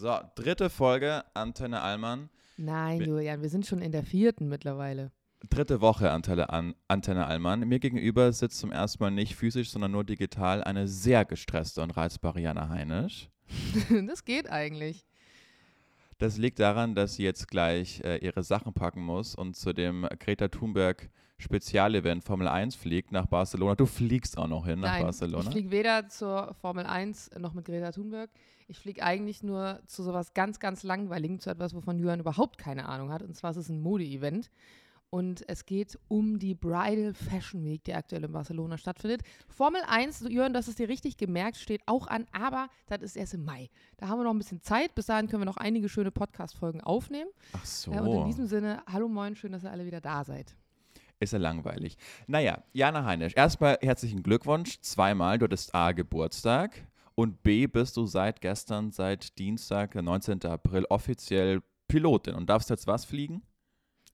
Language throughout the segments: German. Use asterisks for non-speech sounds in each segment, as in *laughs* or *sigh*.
So, dritte Folge Antenne Allmann. Nein, Julian, wir sind schon in der vierten mittlerweile. Dritte Woche Antenne, an, Antenne Allmann. Mir gegenüber sitzt zum ersten Mal nicht physisch, sondern nur digital eine sehr gestresste und reizbare Jana Heinisch. *laughs* das geht eigentlich. Das liegt daran, dass sie jetzt gleich äh, ihre Sachen packen muss und zu dem Greta Thunberg Spezialevent Formel 1 fliegt nach Barcelona. Du fliegst auch noch hin nach Nein, Barcelona. Ich fliege weder zur Formel 1 noch mit Greta Thunberg. Ich fliege eigentlich nur zu sowas ganz, ganz Langweiligen, zu etwas, wovon Jürgen überhaupt keine Ahnung hat. Und zwar ist es ein Mode-Event. Und es geht um die Bridal Fashion Week, die aktuell in Barcelona stattfindet. Formel 1, Jörn, das ist dir richtig gemerkt, steht auch an, aber das ist erst im Mai. Da haben wir noch ein bisschen Zeit. Bis dahin können wir noch einige schöne Podcast-Folgen aufnehmen. Ach so. Und in diesem Sinne, hallo moin, schön, dass ihr alle wieder da seid. Ist ja langweilig. Naja, Jana Heinisch, erstmal herzlichen Glückwunsch. Zweimal, du hattest A, Geburtstag und B, bist du seit gestern, seit Dienstag, der 19. April, offiziell Pilotin und darfst jetzt was fliegen?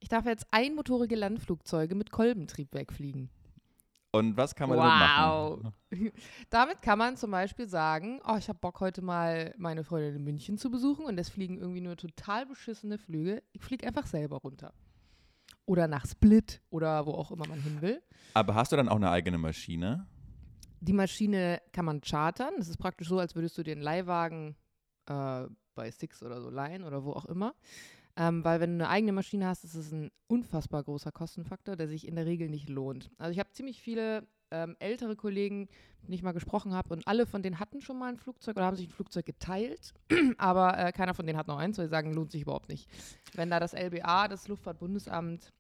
Ich darf jetzt einmotorige Landflugzeuge mit Kolbentriebwerk fliegen. Und was kann man wow. damit machen? *laughs* damit kann man zum Beispiel sagen, oh, ich habe Bock heute mal meine Freundin in München zu besuchen und es fliegen irgendwie nur total beschissene Flüge. Ich fliege einfach selber runter. Oder nach Split oder wo auch immer man hin will. Aber hast du dann auch eine eigene Maschine? Die Maschine kann man chartern. Das ist praktisch so, als würdest du den Leihwagen äh, bei Six oder so leihen oder wo auch immer. Ähm, weil wenn du eine eigene Maschine hast, ist es ein unfassbar großer Kostenfaktor, der sich in der Regel nicht lohnt. Also ich habe ziemlich viele ähm, ältere Kollegen, mit denen ich mal gesprochen habe, und alle von denen hatten schon mal ein Flugzeug oder haben sich ein Flugzeug geteilt, *clears throat* aber äh, keiner von denen hat noch eins, weil sie sagen, lohnt sich überhaupt nicht. Wenn da das LBA, das Luftfahrtbundesamt,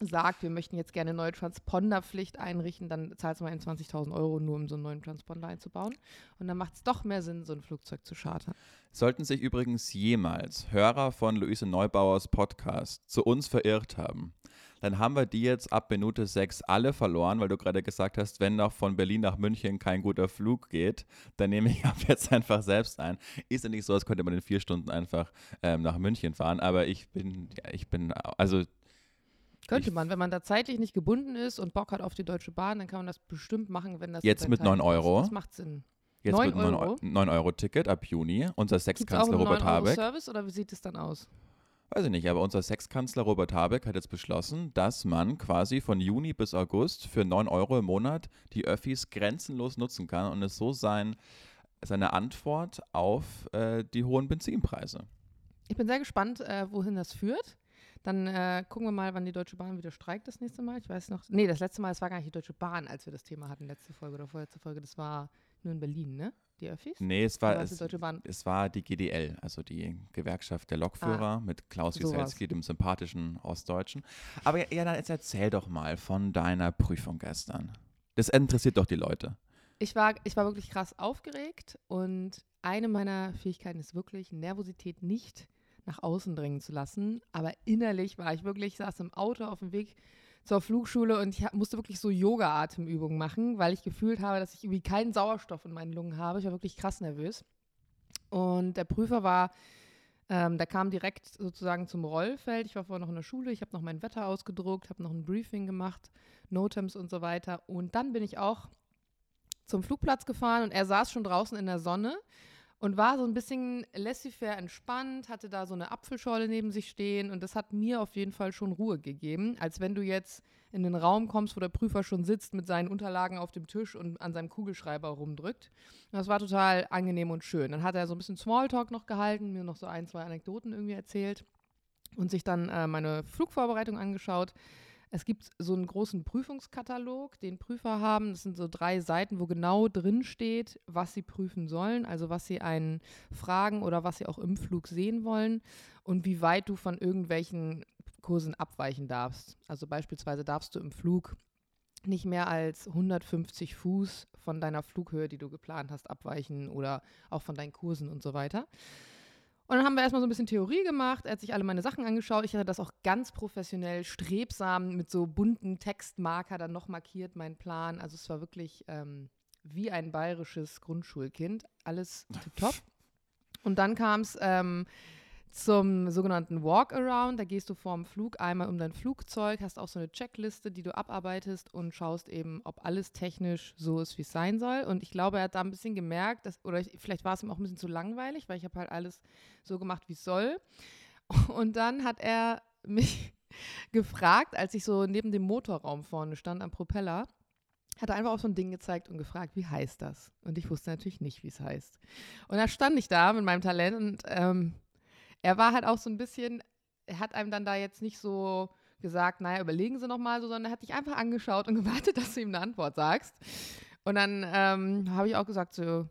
sagt, wir möchten jetzt gerne eine neue Transponderpflicht einrichten, dann zahlst du mal 20.000 Euro nur, um so einen neuen Transponder einzubauen. Und dann macht es doch mehr Sinn, so ein Flugzeug zu chartern. Sollten sich übrigens jemals Hörer von Luise Neubauers Podcast zu uns verirrt haben, dann haben wir die jetzt ab Minute 6 alle verloren, weil du gerade gesagt hast, wenn noch von Berlin nach München kein guter Flug geht, dann nehme ich *laughs* ab jetzt einfach selbst ein. Ist ja nicht so, als könnte man in vier Stunden einfach ähm, nach München fahren, aber ich bin, ja, ich bin, also könnte man, wenn man da zeitlich nicht gebunden ist und Bock hat auf die Deutsche Bahn, dann kann man das bestimmt machen, wenn das jetzt mit 9 Euro. Das macht Sinn. Jetzt 9 mit 9 Euro? 9 Euro Ticket ab Juni. Unser Sexkanzler Robert Habeck. Service oder wie sieht es dann aus? Weiß ich nicht, aber unser Sexkanzler Robert Habeck hat jetzt beschlossen, dass man quasi von Juni bis August für 9 Euro im Monat die Öffis grenzenlos nutzen kann und es so sein, seine Antwort auf äh, die hohen Benzinpreise. Ich bin sehr gespannt, äh, wohin das führt. Dann äh, gucken wir mal, wann die Deutsche Bahn wieder streikt das nächste Mal. Ich weiß noch. Nee, das letzte Mal, es war gar nicht die Deutsche Bahn, als wir das Thema hatten, letzte Folge oder vorletzte Folge. Das war nur in Berlin, ne? Die Öffis? Nee, es war, es, es, war die GDL, also die Gewerkschaft der Lokführer ah, mit Klaus Wieselski, dem sympathischen Ostdeutschen. Aber ja, dann jetzt erzähl doch mal von deiner Prüfung gestern. Das interessiert doch die Leute. Ich war, ich war wirklich krass aufgeregt und eine meiner Fähigkeiten ist wirklich Nervosität nicht nach außen dringen zu lassen. Aber innerlich war ich wirklich, ich saß im Auto auf dem Weg zur Flugschule und ich musste wirklich so Yoga-Atemübungen machen, weil ich gefühlt habe, dass ich irgendwie keinen Sauerstoff in meinen Lungen habe. Ich war wirklich krass nervös. Und der Prüfer war, ähm, der kam direkt sozusagen zum Rollfeld. Ich war vorher noch in der Schule, ich habe noch mein Wetter ausgedruckt, habe noch ein Briefing gemacht, Notems und so weiter. Und dann bin ich auch zum Flugplatz gefahren und er saß schon draußen in der Sonne und war so ein bisschen laissez-faire entspannt, hatte da so eine Apfelschorle neben sich stehen und das hat mir auf jeden Fall schon Ruhe gegeben, als wenn du jetzt in den Raum kommst, wo der Prüfer schon sitzt mit seinen Unterlagen auf dem Tisch und an seinem Kugelschreiber rumdrückt. Das war total angenehm und schön. Dann hat er so ein bisschen Smalltalk noch gehalten, mir noch so ein, zwei Anekdoten irgendwie erzählt und sich dann äh, meine Flugvorbereitung angeschaut. Es gibt so einen großen Prüfungskatalog, den Prüfer haben. Das sind so drei Seiten, wo genau drin steht, was sie prüfen sollen, also was sie einen fragen oder was sie auch im Flug sehen wollen und wie weit du von irgendwelchen Kursen abweichen darfst. Also beispielsweise darfst du im Flug nicht mehr als 150 Fuß von deiner Flughöhe, die du geplant hast, abweichen oder auch von deinen Kursen und so weiter. Und dann haben wir erstmal so ein bisschen Theorie gemacht. Er hat sich alle meine Sachen angeschaut. Ich hatte das auch ganz professionell, strebsam mit so bunten Textmarker dann noch markiert, mein Plan. Also es war wirklich ähm, wie ein bayerisches Grundschulkind. Alles top. Und dann kam es ähm, zum sogenannten Walk-Around. Da gehst du vorm Flug einmal um dein Flugzeug, hast auch so eine Checkliste, die du abarbeitest und schaust eben, ob alles technisch so ist, wie es sein soll. Und ich glaube, er hat da ein bisschen gemerkt, dass, oder ich, vielleicht war es ihm auch ein bisschen zu langweilig, weil ich habe halt alles so gemacht, wie es soll. *laughs* Und dann hat er *laughs* mich gefragt, als ich so neben dem Motorraum vorne stand am Propeller, hat er einfach auf so ein Ding gezeigt und gefragt, wie heißt das? Und ich wusste natürlich nicht, wie es heißt. Und da stand ich da mit meinem Talent und ähm, er war halt auch so ein bisschen, er hat einem dann da jetzt nicht so gesagt, naja, überlegen Sie nochmal so, sondern er hat dich einfach angeschaut und *laughs* gewartet, dass du ihm eine Antwort sagst. Und dann ähm, habe ich auch gesagt so,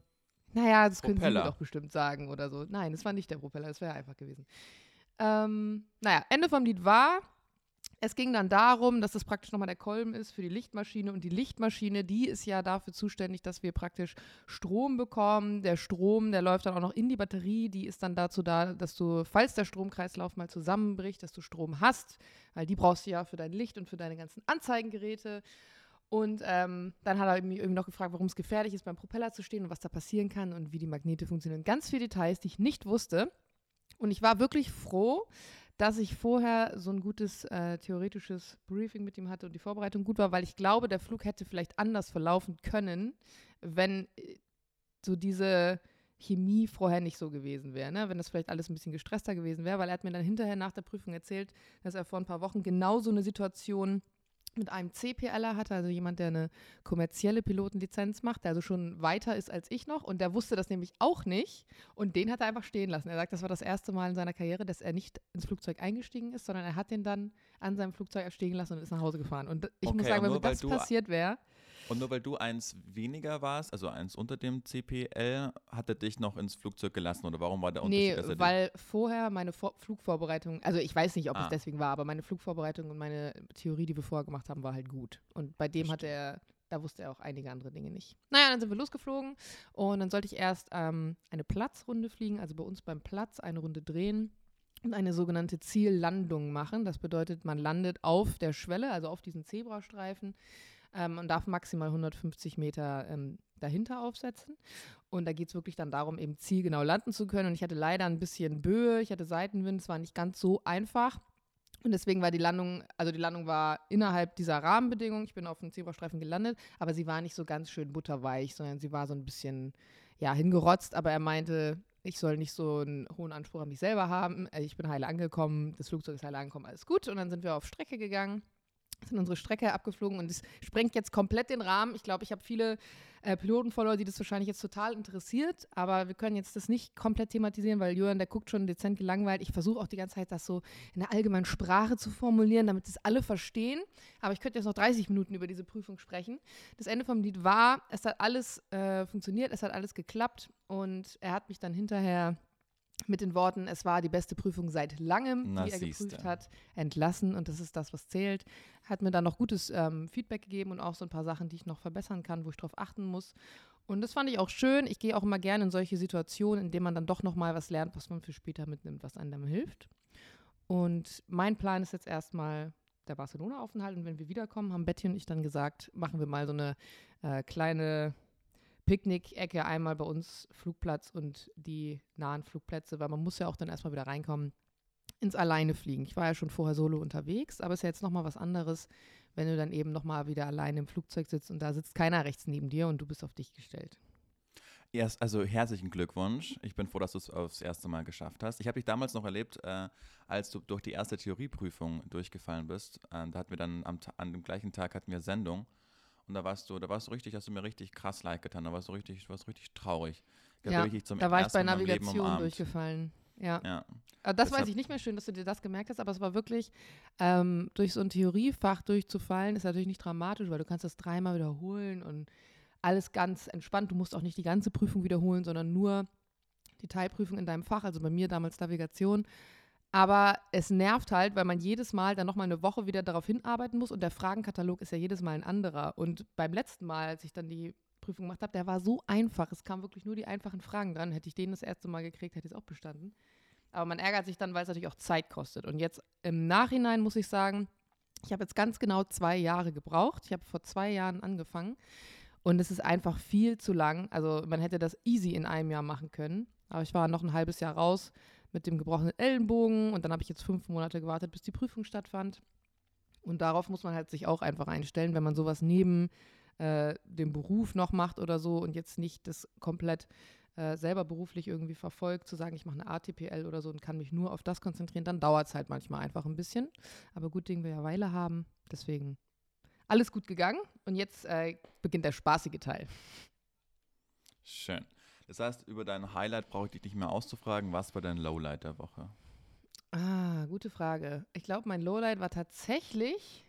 naja, das können Propeller. Sie mir doch bestimmt sagen oder so. Nein, das war nicht der Propeller, das wäre einfach gewesen. Ähm, naja, Ende vom Lied war, es ging dann darum, dass das praktisch nochmal der Kolben ist für die Lichtmaschine und die Lichtmaschine, die ist ja dafür zuständig, dass wir praktisch Strom bekommen. Der Strom, der läuft dann auch noch in die Batterie, die ist dann dazu da, dass du, falls der Stromkreislauf mal zusammenbricht, dass du Strom hast, weil die brauchst du ja für dein Licht und für deine ganzen Anzeigengeräte. Und ähm, dann hat er irgendwie noch gefragt, warum es gefährlich ist, beim Propeller zu stehen und was da passieren kann und wie die Magnete funktionieren. Ganz viele Details, die ich nicht wusste. Und ich war wirklich froh, dass ich vorher so ein gutes äh, theoretisches Briefing mit ihm hatte und die Vorbereitung gut war, weil ich glaube, der Flug hätte vielleicht anders verlaufen können, wenn äh, so diese Chemie vorher nicht so gewesen wäre, ne? wenn das vielleicht alles ein bisschen gestresster gewesen wäre, weil er hat mir dann hinterher nach der Prüfung erzählt, dass er vor ein paar Wochen genau so eine Situation mit einem CPLer hatte, also jemand, der eine kommerzielle Pilotenlizenz macht, der also schon weiter ist als ich noch und der wusste das nämlich auch nicht und den hat er einfach stehen lassen. Er sagt, das war das erste Mal in seiner Karriere, dass er nicht ins Flugzeug eingestiegen ist, sondern er hat den dann an seinem Flugzeug stehen lassen und ist nach Hause gefahren. Und ich okay, muss sagen, wenn das passiert wäre, und nur weil du eins weniger warst, also eins unter dem CPL, hat er dich noch ins Flugzeug gelassen oder warum war der Unterschied? Nee, weil vorher meine Vor Flugvorbereitung, also ich weiß nicht, ob ah. es deswegen war, aber meine Flugvorbereitung und meine Theorie, die wir vorher gemacht haben, war halt gut. Und bei dem hatte er, da wusste er auch einige andere Dinge nicht. Naja, dann sind wir losgeflogen und dann sollte ich erst ähm, eine Platzrunde fliegen, also bei uns beim Platz eine Runde drehen und eine sogenannte Ziellandung machen. Das bedeutet, man landet auf der Schwelle, also auf diesen Zebrastreifen ähm, und darf maximal 150 Meter ähm, dahinter aufsetzen. Und da geht es wirklich dann darum, eben zielgenau landen zu können. Und ich hatte leider ein bisschen Böe, ich hatte Seitenwind, es war nicht ganz so einfach. Und deswegen war die Landung, also die Landung war innerhalb dieser Rahmenbedingungen. Ich bin auf dem Zebrastreifen gelandet, aber sie war nicht so ganz schön butterweich, sondern sie war so ein bisschen, ja, hingerotzt. Aber er meinte, ich soll nicht so einen hohen Anspruch an mich selber haben. Äh, ich bin heile angekommen, das Flugzeug ist heile angekommen, alles gut. Und dann sind wir auf Strecke gegangen sind unsere Strecke abgeflogen und es sprengt jetzt komplett den Rahmen. Ich glaube, ich habe viele äh, Pilotenfollower, die das wahrscheinlich jetzt total interessiert, aber wir können jetzt das nicht komplett thematisieren, weil Jürgen, der guckt schon dezent gelangweilt. Ich versuche auch die ganze Zeit, das so in der allgemeinen Sprache zu formulieren, damit es alle verstehen. Aber ich könnte jetzt noch 30 Minuten über diese Prüfung sprechen. Das Ende vom Lied war, es hat alles äh, funktioniert, es hat alles geklappt und er hat mich dann hinterher mit den Worten, es war die beste Prüfung seit langem, Na, die er siehste. geprüft hat, entlassen und das ist das, was zählt. Hat mir dann noch gutes ähm, Feedback gegeben und auch so ein paar Sachen, die ich noch verbessern kann, wo ich drauf achten muss. Und das fand ich auch schön. Ich gehe auch immer gerne in solche Situationen, in denen man dann doch nochmal was lernt, was man für später mitnimmt, was einem hilft. Und mein Plan ist jetzt erstmal der Barcelona-Aufenthalt und wenn wir wiederkommen, haben Betty und ich dann gesagt, machen wir mal so eine äh, kleine Picknick-Ecke einmal bei uns Flugplatz und die nahen Flugplätze, weil man muss ja auch dann erstmal wieder reinkommen ins Alleine fliegen. Ich war ja schon vorher solo unterwegs, aber es ist ja jetzt nochmal was anderes, wenn du dann eben nochmal wieder alleine im Flugzeug sitzt und da sitzt keiner rechts neben dir und du bist auf dich gestellt. Erst, also herzlichen Glückwunsch. Ich bin froh, dass du es aufs erste Mal geschafft hast. Ich habe dich damals noch erlebt, äh, als du durch die erste Theorieprüfung durchgefallen bist. Äh, da hatten wir dann am, an dem gleichen Tag hatten wir Sendung. Und da warst du, da warst du richtig, hast du mir richtig krass leid getan. Da warst du richtig, warst richtig traurig. Ja, da war ich bei Navigation durchgefallen. Ja. ja. Das Deshalb weiß ich nicht mehr schön, dass du dir das gemerkt hast, aber es war wirklich, ähm, durch so ein Theoriefach durchzufallen, ist natürlich nicht dramatisch, weil du kannst das dreimal wiederholen und alles ganz entspannt. Du musst auch nicht die ganze Prüfung wiederholen, sondern nur die Teilprüfung in deinem Fach, also bei mir damals Navigation. Aber es nervt halt, weil man jedes Mal dann nochmal eine Woche wieder darauf hinarbeiten muss und der Fragenkatalog ist ja jedes Mal ein anderer. Und beim letzten Mal, als ich dann die Prüfung gemacht habe, der war so einfach. Es kamen wirklich nur die einfachen Fragen dran. Hätte ich den das erste Mal gekriegt, hätte ich es auch bestanden. Aber man ärgert sich dann, weil es natürlich auch Zeit kostet. Und jetzt im Nachhinein muss ich sagen, ich habe jetzt ganz genau zwei Jahre gebraucht. Ich habe vor zwei Jahren angefangen. Und es ist einfach viel zu lang. Also man hätte das easy in einem Jahr machen können. Aber ich war noch ein halbes Jahr raus mit dem gebrochenen Ellenbogen und dann habe ich jetzt fünf Monate gewartet, bis die Prüfung stattfand. Und darauf muss man halt sich auch einfach einstellen, wenn man sowas neben äh, dem Beruf noch macht oder so und jetzt nicht das komplett äh, selber beruflich irgendwie verfolgt, zu sagen, ich mache eine ATPL oder so und kann mich nur auf das konzentrieren, dann dauert es halt manchmal einfach ein bisschen. Aber gut Ding wir ja Weile haben, deswegen alles gut gegangen und jetzt äh, beginnt der spaßige Teil. Schön. Das heißt, über dein Highlight brauche ich dich nicht mehr auszufragen. Was war dein Lowlight der Woche? Ah, gute Frage. Ich glaube, mein Lowlight war tatsächlich.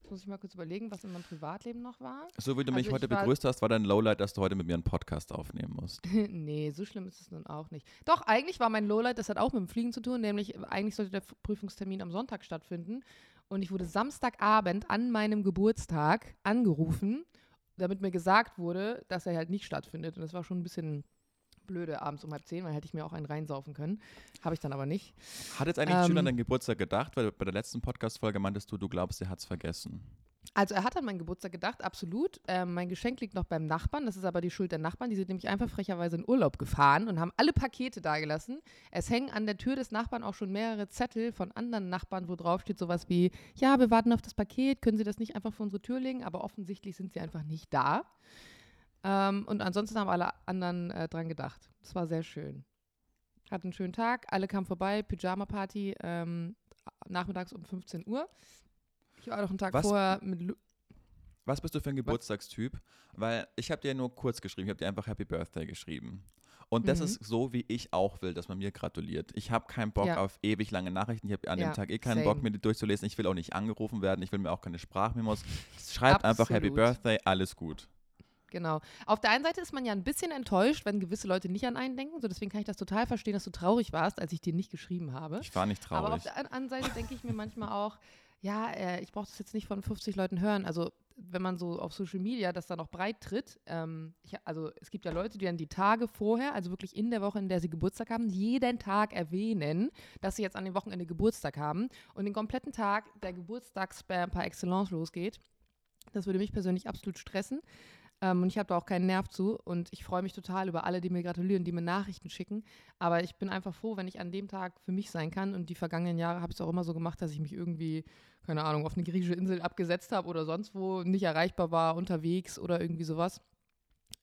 Jetzt muss ich mal kurz überlegen, was in meinem Privatleben noch war. So wie du mich Also heute begrüßt hast, war dein Lowlight, dass du heute mit mir einen Podcast aufnehmen musst. *laughs* nee, so schlimm ist es nun auch nicht. Doch, eigentlich war mein Lowlight, das hat auch mit dem Fliegen zu tun, nämlich eigentlich sollte der Prüfungstermin am Sonntag stattfinden. Und ich wurde Samstagabend an meinem Geburtstag angerufen, damit mir gesagt wurde, dass er halt nicht stattfindet. Und das war schon ein bisschen blöde abends um halb zehn, weil hätte ich mir auch einen reinsaufen können. Habe ich dann aber nicht. Hat jetzt eigentlich ein Schüler an Ähm. deinen Geburtstag gedacht? Weil bei der letzten Podcast-Folge meintest du, du glaubst, er hat es vergessen. Also er hat an meinen Geburtstag gedacht, absolut. Ähm, mein Geschenk liegt noch beim Nachbarn. Das ist aber die Schuld der Nachbarn. Die sind nämlich einfach frecherweise in Urlaub gefahren und haben alle Pakete dagelassen. Es hängen an der Tür des Nachbarn auch schon mehrere Zettel von anderen Nachbarn, wo drauf steht sowas wie, ja, wir warten auf das Paket, können Sie das nicht einfach vor unsere Tür legen? Aber offensichtlich sind sie einfach nicht da. Ähm, und ansonsten haben alle anderen äh, dran gedacht. Das war sehr schön. Hatten einen schönen Tag, alle kamen vorbei, Pyjama-Party, ähm, nachmittags um 15 Uhr. Ich war noch einen Tag Was- vorher mit Lu Was bist du für ein Geburtstagstyp? Weil ich habe dir nur kurz geschrieben, ich habe dir einfach Happy Birthday geschrieben. Und das Mhm. ist so, wie ich auch will, dass man mir gratuliert. Ich habe keinen Bock Ja. auf ewig lange Nachrichten. Ich habe an Ja, dem Tag eh keinen Bock, same. mir die durchzulesen. Ich will auch nicht angerufen werden. Ich will mir auch keine Sprachmemos. Schreibt einfach Happy. Birthday, alles gut. Genau. Auf der einen Seite ist man ja ein bisschen enttäuscht, wenn gewisse Leute nicht an einen denken. So, deswegen kann ich das total verstehen, dass du traurig warst, als ich dir nicht geschrieben habe. Ich war nicht Aber auf traurig. der an- anderen Seite denke ich mir manchmal auch, ja, äh, ich brauche das jetzt nicht von 50 Leuten hören. Also wenn man so auf Social Media das dann noch breit tritt, ähm, ich, also es gibt ja Leute, die dann die Tage vorher, also wirklich in der Woche, in der sie Geburtstag haben, jeden Tag erwähnen, dass sie jetzt an dem Wochenende Geburtstag haben und den kompletten Tag der Geburtstagsspam par excellence losgeht. Das würde mich persönlich absolut stressen. Ähm, und ich habe da auch keinen Nerv zu. Und ich freue mich total über alle, die mir gratulieren, die mir Nachrichten schicken. Aber ich bin einfach froh, wenn ich an dem Tag für mich sein kann. Und die vergangenen Jahre habe ich es auch immer so gemacht, dass ich mich irgendwie, keine Ahnung, auf eine griechische Insel abgesetzt habe oder sonst wo nicht erreichbar war, unterwegs oder irgendwie sowas.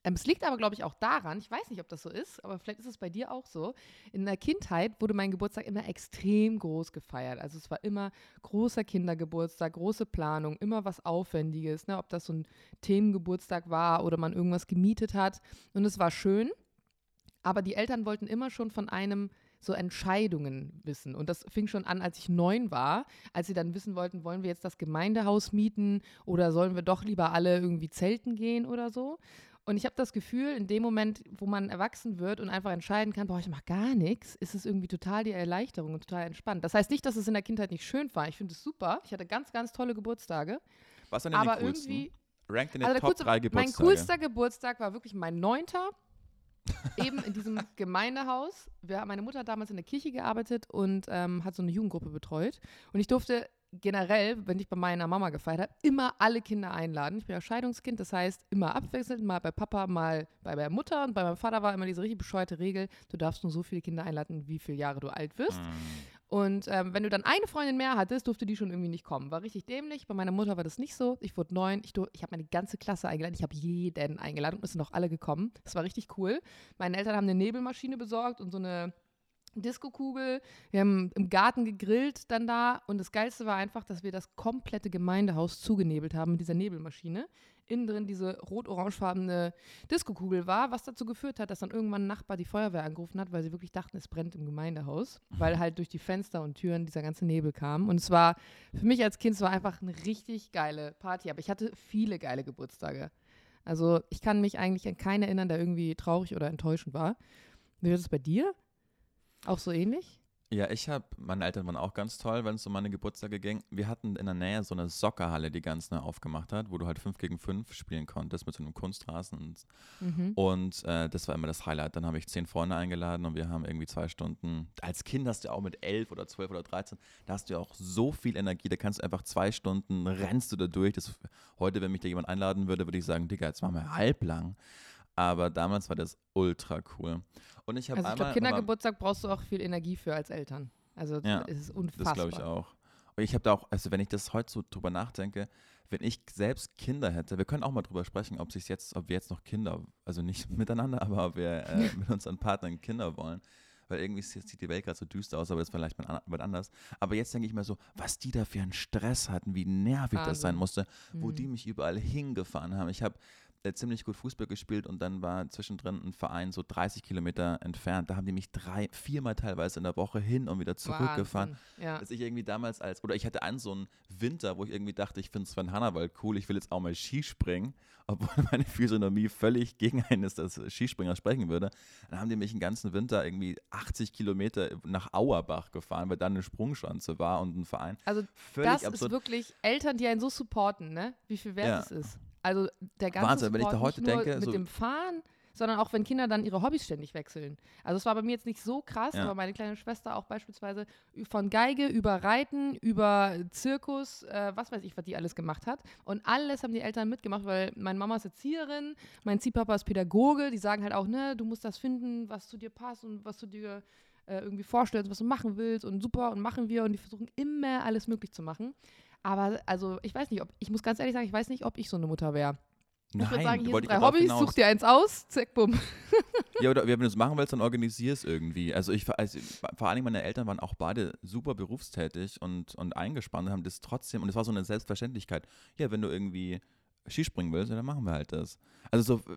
Ähm, es liegt aber, glaube ich, auch daran, ich weiß nicht, ob das so ist, aber vielleicht ist es bei dir auch so. In der Kindheit wurde mein Geburtstag immer extrem groß gefeiert. Also es war immer großer Kindergeburtstag, große Planung, immer was Aufwendiges, ne? ob das so ein Themengeburtstag war oder man irgendwas gemietet hat. Und es war schön, aber die Eltern wollten immer schon von einem so Entscheidungen wissen. Und das fing schon an, als ich neun war, als sie dann wissen wollten, wollen wir jetzt das Gemeindehaus mieten oder sollen wir doch lieber alle irgendwie zelten gehen oder so. Und ich habe das Gefühl, in dem Moment, wo man erwachsen wird und einfach entscheiden kann, boah, ich mache gar nichts, ist es irgendwie total die Erleichterung und total entspannt. Das heißt nicht, dass es in der Kindheit nicht schön war. Ich finde es super. Ich hatte ganz, ganz tolle Geburtstage. Was sind denn aber die coolsten? irgendwie, Rank deine also der Top coolste, 3 mein Geburtstage. coolster Geburtstag war wirklich mein neunter. eben in diesem *laughs* Gemeindehaus. Wir, meine Mutter hat damals in der Kirche gearbeitet und ähm, hat so eine Jugendgruppe betreut. Und ich durfte generell, wenn ich bei meiner Mama gefeiert habe, immer alle Kinder einladen. Ich bin ja Scheidungskind, das heißt immer abwechselnd, mal bei Papa, mal bei meiner Mutter. Und bei meinem Vater war immer diese richtig bescheuerte Regel, du darfst nur so viele Kinder einladen, wie viele Jahre du alt wirst. Hm. Und ähm, wenn du dann eine Freundin mehr hattest, durfte die schon irgendwie nicht kommen. War richtig dämlich. Bei meiner Mutter war das nicht so. Ich wurde neun. Ich, ich habe meine ganze Klasse eingeladen. Ich habe jeden eingeladen und es sind auch alle gekommen. Das war richtig cool. Meine Eltern haben eine Nebelmaschine besorgt und so eine Disco-Kugel. Wir haben im Garten gegrillt dann da. Und das Geilste war einfach, dass wir das komplette Gemeindehaus zugenebelt haben mit dieser Nebelmaschine. Innen drin diese rot-orangefarbene Disco-Kugel war, was dazu geführt hat, dass dann irgendwann ein Nachbar die Feuerwehr angerufen hat, weil sie wirklich dachten, es brennt im Gemeindehaus, weil halt durch die Fenster und Türen dieser ganze Nebel kam. Und es war für mich als Kind, es war einfach eine richtig geile Party. Aber ich hatte viele geile Geburtstage. Also ich kann mich eigentlich an keinen erinnern, der irgendwie traurig oder enttäuschend war. Wie wird es bei dir? Auch so ähnlich? Ja, ich habe, meine Eltern waren auch ganz toll, wenn es um meine Geburtstage ging. Wir hatten in der Nähe so eine Soccerhalle, die ganz neu aufgemacht hat, wo du halt 5 gegen 5 spielen konntest mit so einem Kunstrasen. Und, Mhm. und äh, das war immer das Highlight. Dann habe ich zehn Freunde eingeladen und wir haben irgendwie zwei Stunden. Als Kind hast du auch mit elf oder zwölf oder 13, da hast du ja auch so viel Energie, da kannst du einfach zwei Stunden, rennst du da durch. Das, heute, wenn mich da jemand einladen würde, würde ich sagen, Digga, jetzt machen wir halblang. Aber damals war das ultra cool. Und ich habe Also ich glaube, Kindergeburtstag brauchst du auch viel Energie für als Eltern. Also Ja, es ist Das unfassbar. glaube ich auch. Und ich habe da auch, also wenn ich das heute so drüber nachdenke, wenn ich selbst Kinder hätte, wir können auch mal drüber sprechen, ob sich jetzt, ob wir jetzt noch Kinder, also nicht *laughs* miteinander, aber ob wir äh, *laughs* mit unseren Partnern Kinder wollen. Weil irgendwie sieht die Welt gerade so düster aus, aber das ist vielleicht mal an- mal anders. Aber jetzt denke ich mir so, was die da für einen Stress hatten, wie nervig das sein Wahnsinn. musste, wo Mhm. die mich überall hingefahren haben. Ich habe ziemlich gut Fußball gespielt und dann war zwischendrin ein Verein so 30 Kilometer entfernt. Da haben die mich drei, viermal teilweise in der Woche hin und wieder zurückgefahren. Ja. dass ich irgendwie damals als, oder ich hatte einen so einen Winter, wo ich irgendwie dachte, ich finde Sven Hannawald cool, ich will jetzt auch mal Skispringen, obwohl *laughs* meine Physiognomie völlig gegen eines des Skispringers sprechen würde. Dann haben die mich den ganzen Winter irgendwie 80 Kilometer nach Auerbach gefahren, weil da eine Sprungschanze war und ein Verein. Also Völlig das absurd. ist wirklich Eltern, die einen so supporten, ne? Wie viel wert Ja. es ist. Also der ganze Wahnsinn, wenn ich da heute nicht nur denke, mit so- dem Fahren, sondern auch wenn Kinder dann ihre Hobbys ständig wechseln. Also es war bei mir jetzt nicht so krass, Ja. aber meine kleine Schwester auch beispielsweise von Geige über Reiten, über Zirkus, äh, was weiß ich, was die alles gemacht hat. Und alles haben die Eltern mitgemacht, weil meine Mama ist Erzieherin, mein Ziehpapa ist Pädagoge, die sagen halt auch, ne, du musst das finden, was zu dir passt und was du dir äh, irgendwie vorstellst, was du machen willst und super und machen wir und die versuchen immer alles möglich zu machen. Aber also ich weiß nicht, ob, ich muss ganz ehrlich sagen, ich weiß nicht, ob ich so eine Mutter wäre. Ich würde Nein, sagen, hier wollte sind ich drei Hobbys, hinaus. such dir eins aus, zack, bumm. *laughs* Ja, oder wenn du es machen willst, dann organisier es irgendwie. Also ich, also vor allem meine Eltern waren auch beide super berufstätig und, und eingespannt und haben das trotzdem, und es war so eine Selbstverständlichkeit, ja, wenn du irgendwie Skispringen willst, dann machen wir halt das. Also so,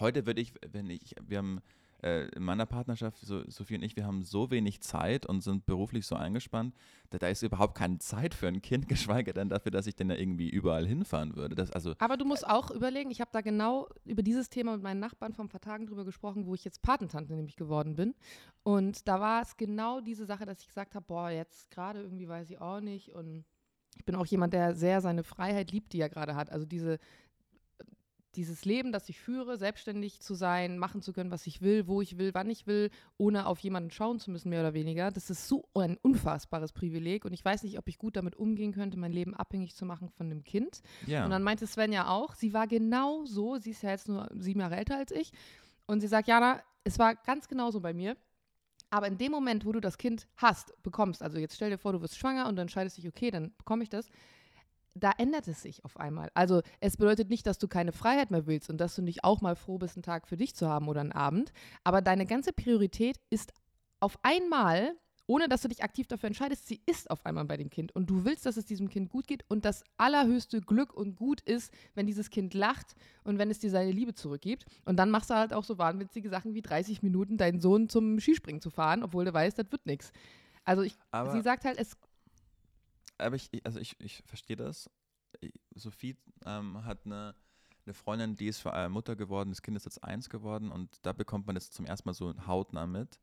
heute würde ich, wenn ich, wir haben äh, in meiner Partnerschaft, so, Sophie und ich, wir haben so wenig Zeit und sind beruflich so eingespannt, da, da ist überhaupt keine Zeit für ein Kind, *laughs* geschweige denn dafür, dass ich denn da irgendwie überall hinfahren würde. Das, also, Aber du musst auch überlegen, ich habe da genau über dieses Thema mit meinen Nachbarn vor ein paar Tagen drüber gesprochen, wo ich jetzt Patentante nämlich geworden bin. Und da war es genau diese Sache, dass ich gesagt habe, boah, jetzt gerade irgendwie weiß ich auch nicht. Und ich bin auch jemand, der sehr seine Freiheit liebt, die er gerade hat. Also diese, dieses Leben, das ich führe, selbstständig zu sein, machen zu können, was ich will, wo ich will, wann ich will, ohne auf jemanden schauen zu müssen, mehr oder weniger. Das ist so ein unfassbares Privileg. Und ich weiß nicht, ob ich gut damit umgehen könnte, mein Leben abhängig zu machen von einem Kind. ja. Und dann meinte Sven ja auch, sie war genau so, sie ist ja jetzt nur sieben Jahre älter als ich. Und sie sagt, Jana, es war ganz genauso bei mir. Aber in dem Moment, wo du das Kind hast, bekommst, also jetzt stell dir vor, du wirst schwanger und du entscheidest dich, okay, dann bekomme ich das, da ändert es sich auf einmal. Also es bedeutet nicht, dass du keine Freiheit mehr willst und dass du nicht auch mal froh bist, einen Tag für dich zu haben oder einen Abend. Aber deine ganze Priorität ist auf einmal, ohne dass du dich aktiv dafür entscheidest, sie ist auf einmal bei dem Kind. Und du willst, dass es diesem Kind gut geht. Und das allerhöchste Glück und Gut ist, wenn dieses Kind lacht und wenn es dir seine Liebe zurückgibt. Und dann machst du halt auch so wahnwitzige Sachen wie 30 Minuten deinen Sohn zum Skispringen zu fahren, obwohl du weißt, das wird nichts. Also ich, Aber- sie sagt halt, es aber ich, also ich, ich verstehe das. Sophie ähm, hat eine, eine Freundin, die ist vor allem Mutter geworden, das Kind ist jetzt eins geworden und da bekommt man das zum ersten Mal so hautnah mit.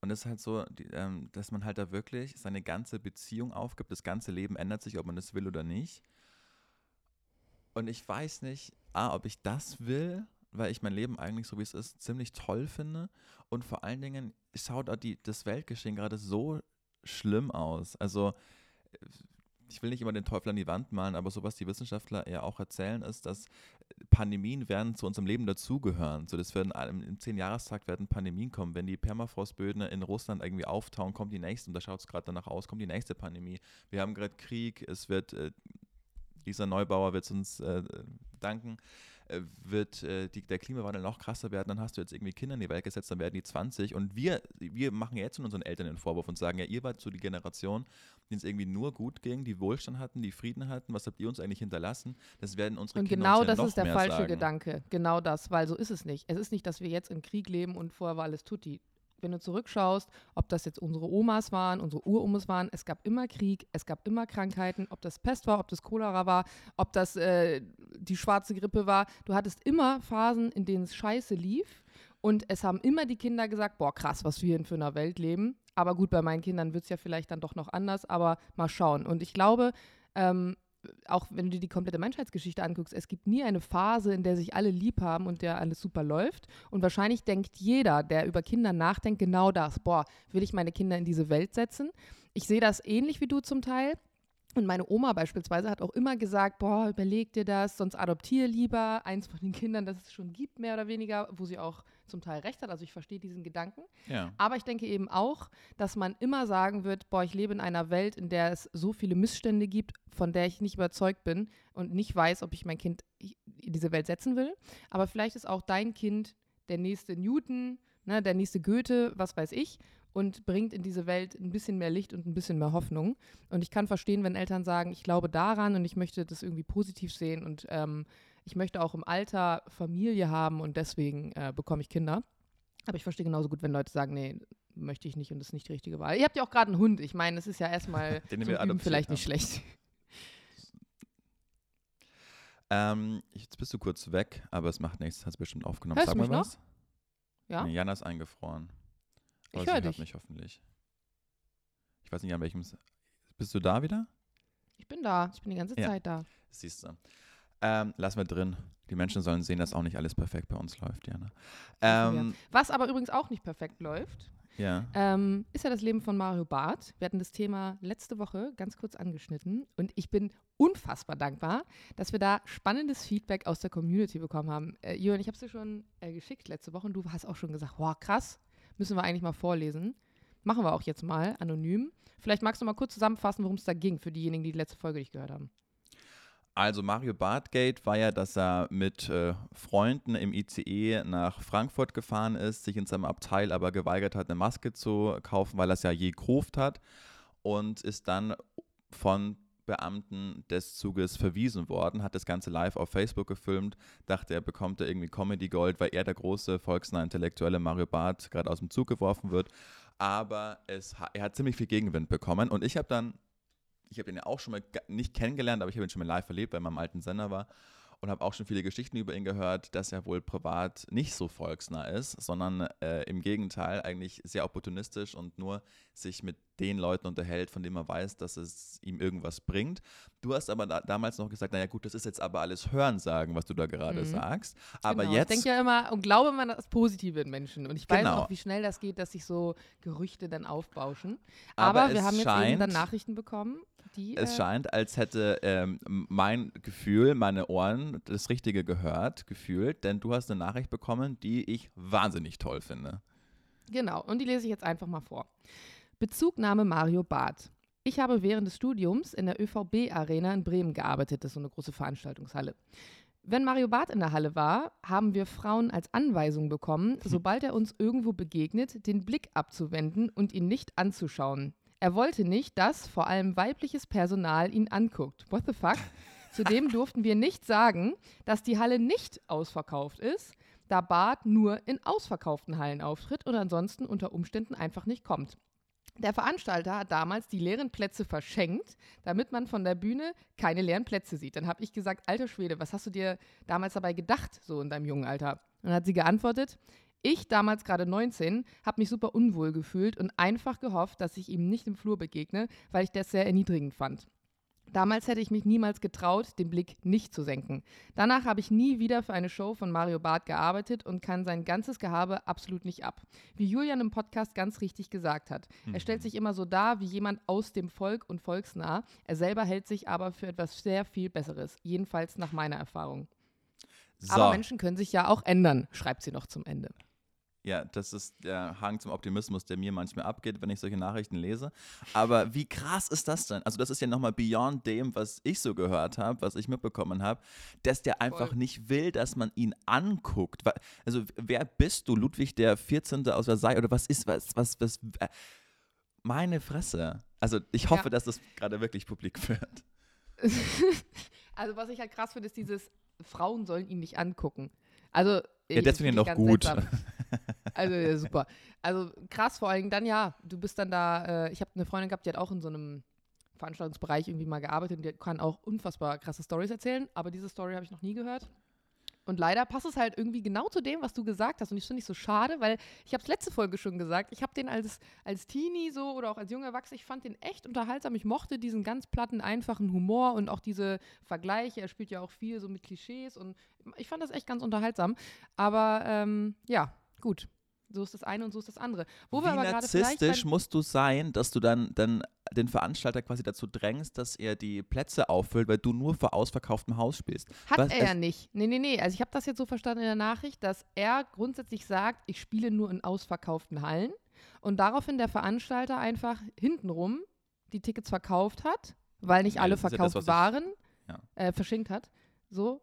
Und es ist halt so, die, ähm, dass man halt da wirklich seine ganze Beziehung aufgibt, das ganze Leben ändert sich, ob man das will oder nicht. Und ich weiß nicht, A, ob ich das will, weil ich mein Leben eigentlich so wie es ist ziemlich toll finde. Und vor allen Dingen schaut die, das Weltgeschehen gerade so schlimm aus. Also ich will nicht immer den Teufel an die Wand malen, aber so was die Wissenschaftler ja auch erzählen, ist, dass Pandemien werden zu unserem Leben dazugehören. So, das werden im, Zehn-Jahrestag werden Pandemien kommen. Wenn die Permafrostböden in Russland irgendwie auftauen, kommt die nächste, und da schaut es gerade danach aus, kommt die nächste Pandemie. Wir haben gerade Krieg, es wird, äh, Lisa Neubauer wird es uns äh, danken, äh, wird äh, die, der Klimawandel noch krasser werden, dann hast du jetzt irgendwie Kinder in die Welt gesetzt, dann werden die 20 und wir, wir machen jetzt unseren Eltern den Vorwurf und sagen, ja, ihr wart so die Generation, denen es irgendwie nur gut ging, die Wohlstand hatten, die Frieden hatten, was habt ihr uns eigentlich hinterlassen? Das werden unsere Und Kinder genau uns ja das ist der falsche sagen. Gedanke. Genau das, weil so ist es nicht. Es ist nicht, dass wir jetzt im Krieg leben und vorher war alles tutti. Wenn du zurückschaust, ob das jetzt unsere Omas waren, unsere Uromas waren, es gab immer Krieg, es gab immer Krankheiten, ob das Pest war, ob das Cholera war, ob das äh, die schwarze Grippe war. Du hattest immer Phasen, in denen es scheiße lief. Und es haben immer die Kinder gesagt, boah, krass, was wir in für einer Welt leben. Aber gut, bei meinen Kindern wird es ja vielleicht dann doch noch anders, aber mal schauen. Und ich glaube, ähm, auch wenn du dir die komplette Menschheitsgeschichte anguckst, es gibt nie eine Phase, in der sich alle lieb haben und der alles super läuft. Und wahrscheinlich denkt jeder, der über Kinder nachdenkt, genau das. Boah, will ich meine Kinder in diese Welt setzen? Ich sehe das ähnlich wie du zum Teil. Und meine Oma beispielsweise hat auch immer gesagt, boah, überleg dir das, sonst adoptiere lieber eins von den Kindern, das es schon gibt, mehr oder weniger, wo sie auch zum Teil recht hat. Also ich verstehe diesen Gedanken. Ja. Aber ich denke eben auch, dass man immer sagen wird, boah, ich lebe in einer Welt, in der es so viele Missstände gibt, von der ich nicht überzeugt bin und nicht weiß, ob ich mein Kind in diese Welt setzen will. Aber vielleicht ist auch dein Kind der nächste Newton, ne, der nächste Goethe, was weiß ich und bringt in diese Welt ein bisschen mehr Licht und ein bisschen mehr Hoffnung. Und ich kann verstehen, wenn Eltern sagen, ich glaube daran und ich möchte das irgendwie positiv sehen und ähm, ich möchte auch im Alter Familie haben und deswegen äh, bekomme ich Kinder. Aber ich verstehe genauso gut, wenn Leute sagen, nee, möchte ich nicht und das ist nicht die richtige Wahl. Ihr habt ja auch gerade einen Hund. Ich meine, es ist ja erstmal *laughs* vielleicht nicht haben. schlecht. Ähm, jetzt bist du kurz weg, aber es macht nichts. Hast du bestimmt aufgenommen. Hörst Sag mal noch? was. Ja? Nee, Jana ist eingefroren. Ich Aber sie hör hört dich. mich hoffentlich. Ich weiß nicht, an welchem. Bist du da wieder? Ich bin da. Ich bin die ganze Ja. Zeit da. Siehst du. Ähm, lassen wir drin. Die Menschen sollen sehen, dass auch nicht alles perfekt bei uns läuft, Jana. Ähm, Was aber übrigens auch nicht perfekt läuft, ja. ähm, ist ja das Leben von Mario Barth. Wir hatten das Thema letzte Woche ganz kurz angeschnitten und ich bin unfassbar dankbar, dass wir da spannendes Feedback aus der Community bekommen haben. Äh, Jürgen, ich habe es dir schon äh, geschickt letzte Woche und du hast auch schon gesagt, wow, krass, müssen wir eigentlich mal vorlesen. Machen wir auch jetzt mal, anonym. Vielleicht magst du mal kurz zusammenfassen, worum es da ging, für diejenigen, die die letzte Folge nicht gehört haben. Also Mario Bartgate war ja, dass er mit äh, Freunden im ICE nach Frankfurt gefahren ist, sich in seinem Abteil aber geweigert hat, eine Maske zu kaufen, weil er es ja je gekauft hat und ist dann von Beamten des Zuges verwiesen worden, hat das Ganze live auf Facebook gefilmt, dachte, er bekommt da irgendwie Comedy Gold, weil er der große volksnahe Intellektuelle Mario Barth gerade aus dem Zug geworfen wird. Aber es, er hat ziemlich viel Gegenwind bekommen und ich habe dann ich habe ihn ja auch schon mal nicht kennengelernt, aber ich habe ihn schon mal live erlebt, weil er in meinem alten Sender war und habe auch schon viele Geschichten über ihn gehört, dass er wohl privat nicht so volksnah ist, sondern äh, im Gegenteil eigentlich sehr opportunistisch und nur sich mit den Leuten unterhält, von denen man weiß, dass es ihm irgendwas bringt. Du hast aber da, damals noch gesagt, naja gut, das ist jetzt aber alles Hörensagen, was du da gerade Mhm. sagst. Aber genau. jetzt Ich denke ja immer und glaube immer das Positive in Menschen. Und ich weiß Genau. auch, wie schnell das geht, dass sich so Gerüchte dann aufbauschen. Aber Aber, wir haben jetzt eben dann scheint- Nachrichten bekommen, die. Es äh, scheint, als hätte ähm, mein Gefühl, meine Ohren das Richtige gehört, gefühlt, denn du hast eine Nachricht bekommen, die ich wahnsinnig toll finde. Genau, und die lese ich jetzt einfach mal vor. Bezugnahme Mario Barth. Ich habe während des Studiums in der ÖVB-Arena in Bremen gearbeitet, das ist so eine große Veranstaltungshalle. Wenn Mario Barth in der Halle war, haben wir Frauen als Anweisung bekommen, sobald er uns irgendwo begegnet, den Blick abzuwenden und ihn nicht anzuschauen. Er wollte nicht, dass vor allem weibliches Personal ihn anguckt. What the fuck? Zudem durften wir nicht sagen, dass die Halle nicht ausverkauft ist, da Barth nur in ausverkauften Hallen auftritt und ansonsten unter Umständen einfach nicht kommt. Der Veranstalter hat damals die leeren Plätze verschenkt, damit man von der Bühne keine leeren Plätze sieht. Dann habe ich gesagt, alter Schwede, was hast du dir damals dabei gedacht, so in deinem jungen Alter? Und dann hat sie geantwortet, ich, damals gerade 19, habe mich super unwohl gefühlt und einfach gehofft, dass ich ihm nicht im Flur begegne, weil ich das sehr erniedrigend fand. Damals hätte ich mich niemals getraut, den Blick nicht zu senken. Danach habe ich nie wieder für eine Show von Mario Barth gearbeitet und kann sein ganzes Gehabe absolut nicht ab. Wie Julian im Podcast ganz richtig gesagt hat. Er stellt sich immer so dar wie jemand aus dem Volk und volksnah. Er selber hält sich aber für etwas sehr viel Besseres. Jedenfalls nach meiner Erfahrung. So, Aber Menschen können sich ja auch ändern, schreibt sie noch zum Ende. Ja, das ist der Hang zum Optimismus, der mir manchmal abgeht, wenn ich solche Nachrichten lese. Aber wie krass ist das denn? Also das ist ja nochmal beyond dem, was ich so gehört habe, was ich mitbekommen habe, dass der einfach Voll. nicht will, dass man ihn anguckt. Also wer bist du, Ludwig der 14. aus Versailles oder was ist, was, was, was, äh, meine Fresse. Also ich hoffe, Ja. dass das gerade wirklich publik wird. *laughs* also was ich halt krass finde, ist dieses, Frauen sollen ihn nicht angucken. Also Ja, das finde ich noch gut. Also ja, super. Also krass vor allen Dingen dann ja, du bist dann da, äh, ich habe eine Freundin gehabt, die hat auch in so einem Veranstaltungsbereich irgendwie mal gearbeitet und die kann auch unfassbar krasse Stories erzählen, aber diese Story habe ich noch nie gehört. Und leider passt es halt irgendwie genau zu dem, was du gesagt hast. Und ich finde es so schade, weil ich habe es letzte Folge schon gesagt, ich habe den als, als Teenie so oder auch als junger Erwachsener, ich fand den echt unterhaltsam. Ich mochte diesen ganz platten, einfachen Humor und auch diese Vergleiche. Er spielt ja auch viel so mit Klischees und ich fand das echt ganz unterhaltsam. Aber ähm, ja, gut. So ist das eine und so ist das andere. Wo wir Wie aber gerade vielleicht narzisstisch musst du sein, dass du dann, dann den Veranstalter quasi dazu drängst, dass er die Plätze auffüllt, weil du nur vor ausverkauftem Haus spielst. Hat Was- er ja nicht. Nee, nee, nee. Also ich habe das jetzt so verstanden in der Nachricht, dass er grundsätzlich sagt, ich spiele nur in ausverkauften Hallen und daraufhin der Veranstalter einfach hintenrum die Tickets verkauft hat, weil nicht alle ist ja verkauft das, waren, ja. äh, verschenkt hat. So,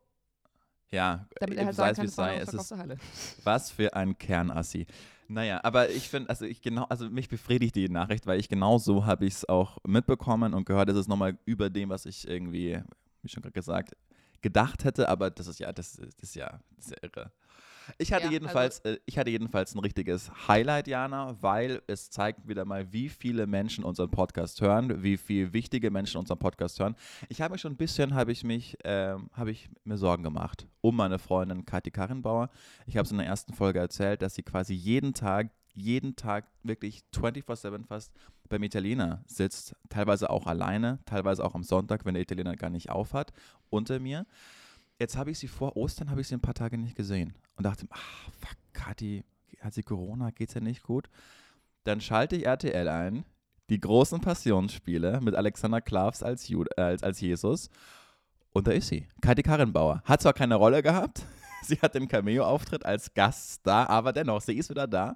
Ja, damit äh, er halt sei es wie es sei, es ist. *laughs* Was für ein Kernassi. Naja, aber ich finde, also ich genau, also mich befriedigt die Nachricht, weil ich genau so habe ich es auch mitbekommen und gehört, es ist nochmal über dem, was ich irgendwie, wie schon gerade gesagt, gedacht hätte, aber das ist ja, das ist, das ist ja sehr irre. Ich hatte Ja, jedenfalls, äh, ich hatte jedenfalls ein richtiges Highlight, Jana, weil es zeigt wieder mal, wie viele Menschen unseren Podcast hören, wie viele wichtige Menschen unseren Podcast hören. Ich habe mich schon ein bisschen, habe ich mich, ähm, habe ich mir Sorgen gemacht um meine Freundin Kathi Karrenbauer. Ich habe es in der ersten Folge erzählt, dass sie quasi jeden Tag, jeden Tag wirklich 24-7 fast beim Italiener sitzt, teilweise auch alleine, teilweise auch am Sonntag, wenn der Italiener gar nicht aufhat, unter mir. Jetzt habe ich sie vor Ostern, habe ich sie ein paar Tage nicht gesehen und dachte, ah, fuck, Kathi, hat sie Corona, geht's ja nicht gut. Dann schalte ich RTL ein, die großen Passionsspiele mit Alexander Klavs als, äh, als, als Jesus. Und da ist sie, Kathi Karrenbauer. Hat zwar keine Rolle gehabt, *laughs* sie hat den Cameo-Auftritt als Gaststar, aber dennoch, sie ist wieder da.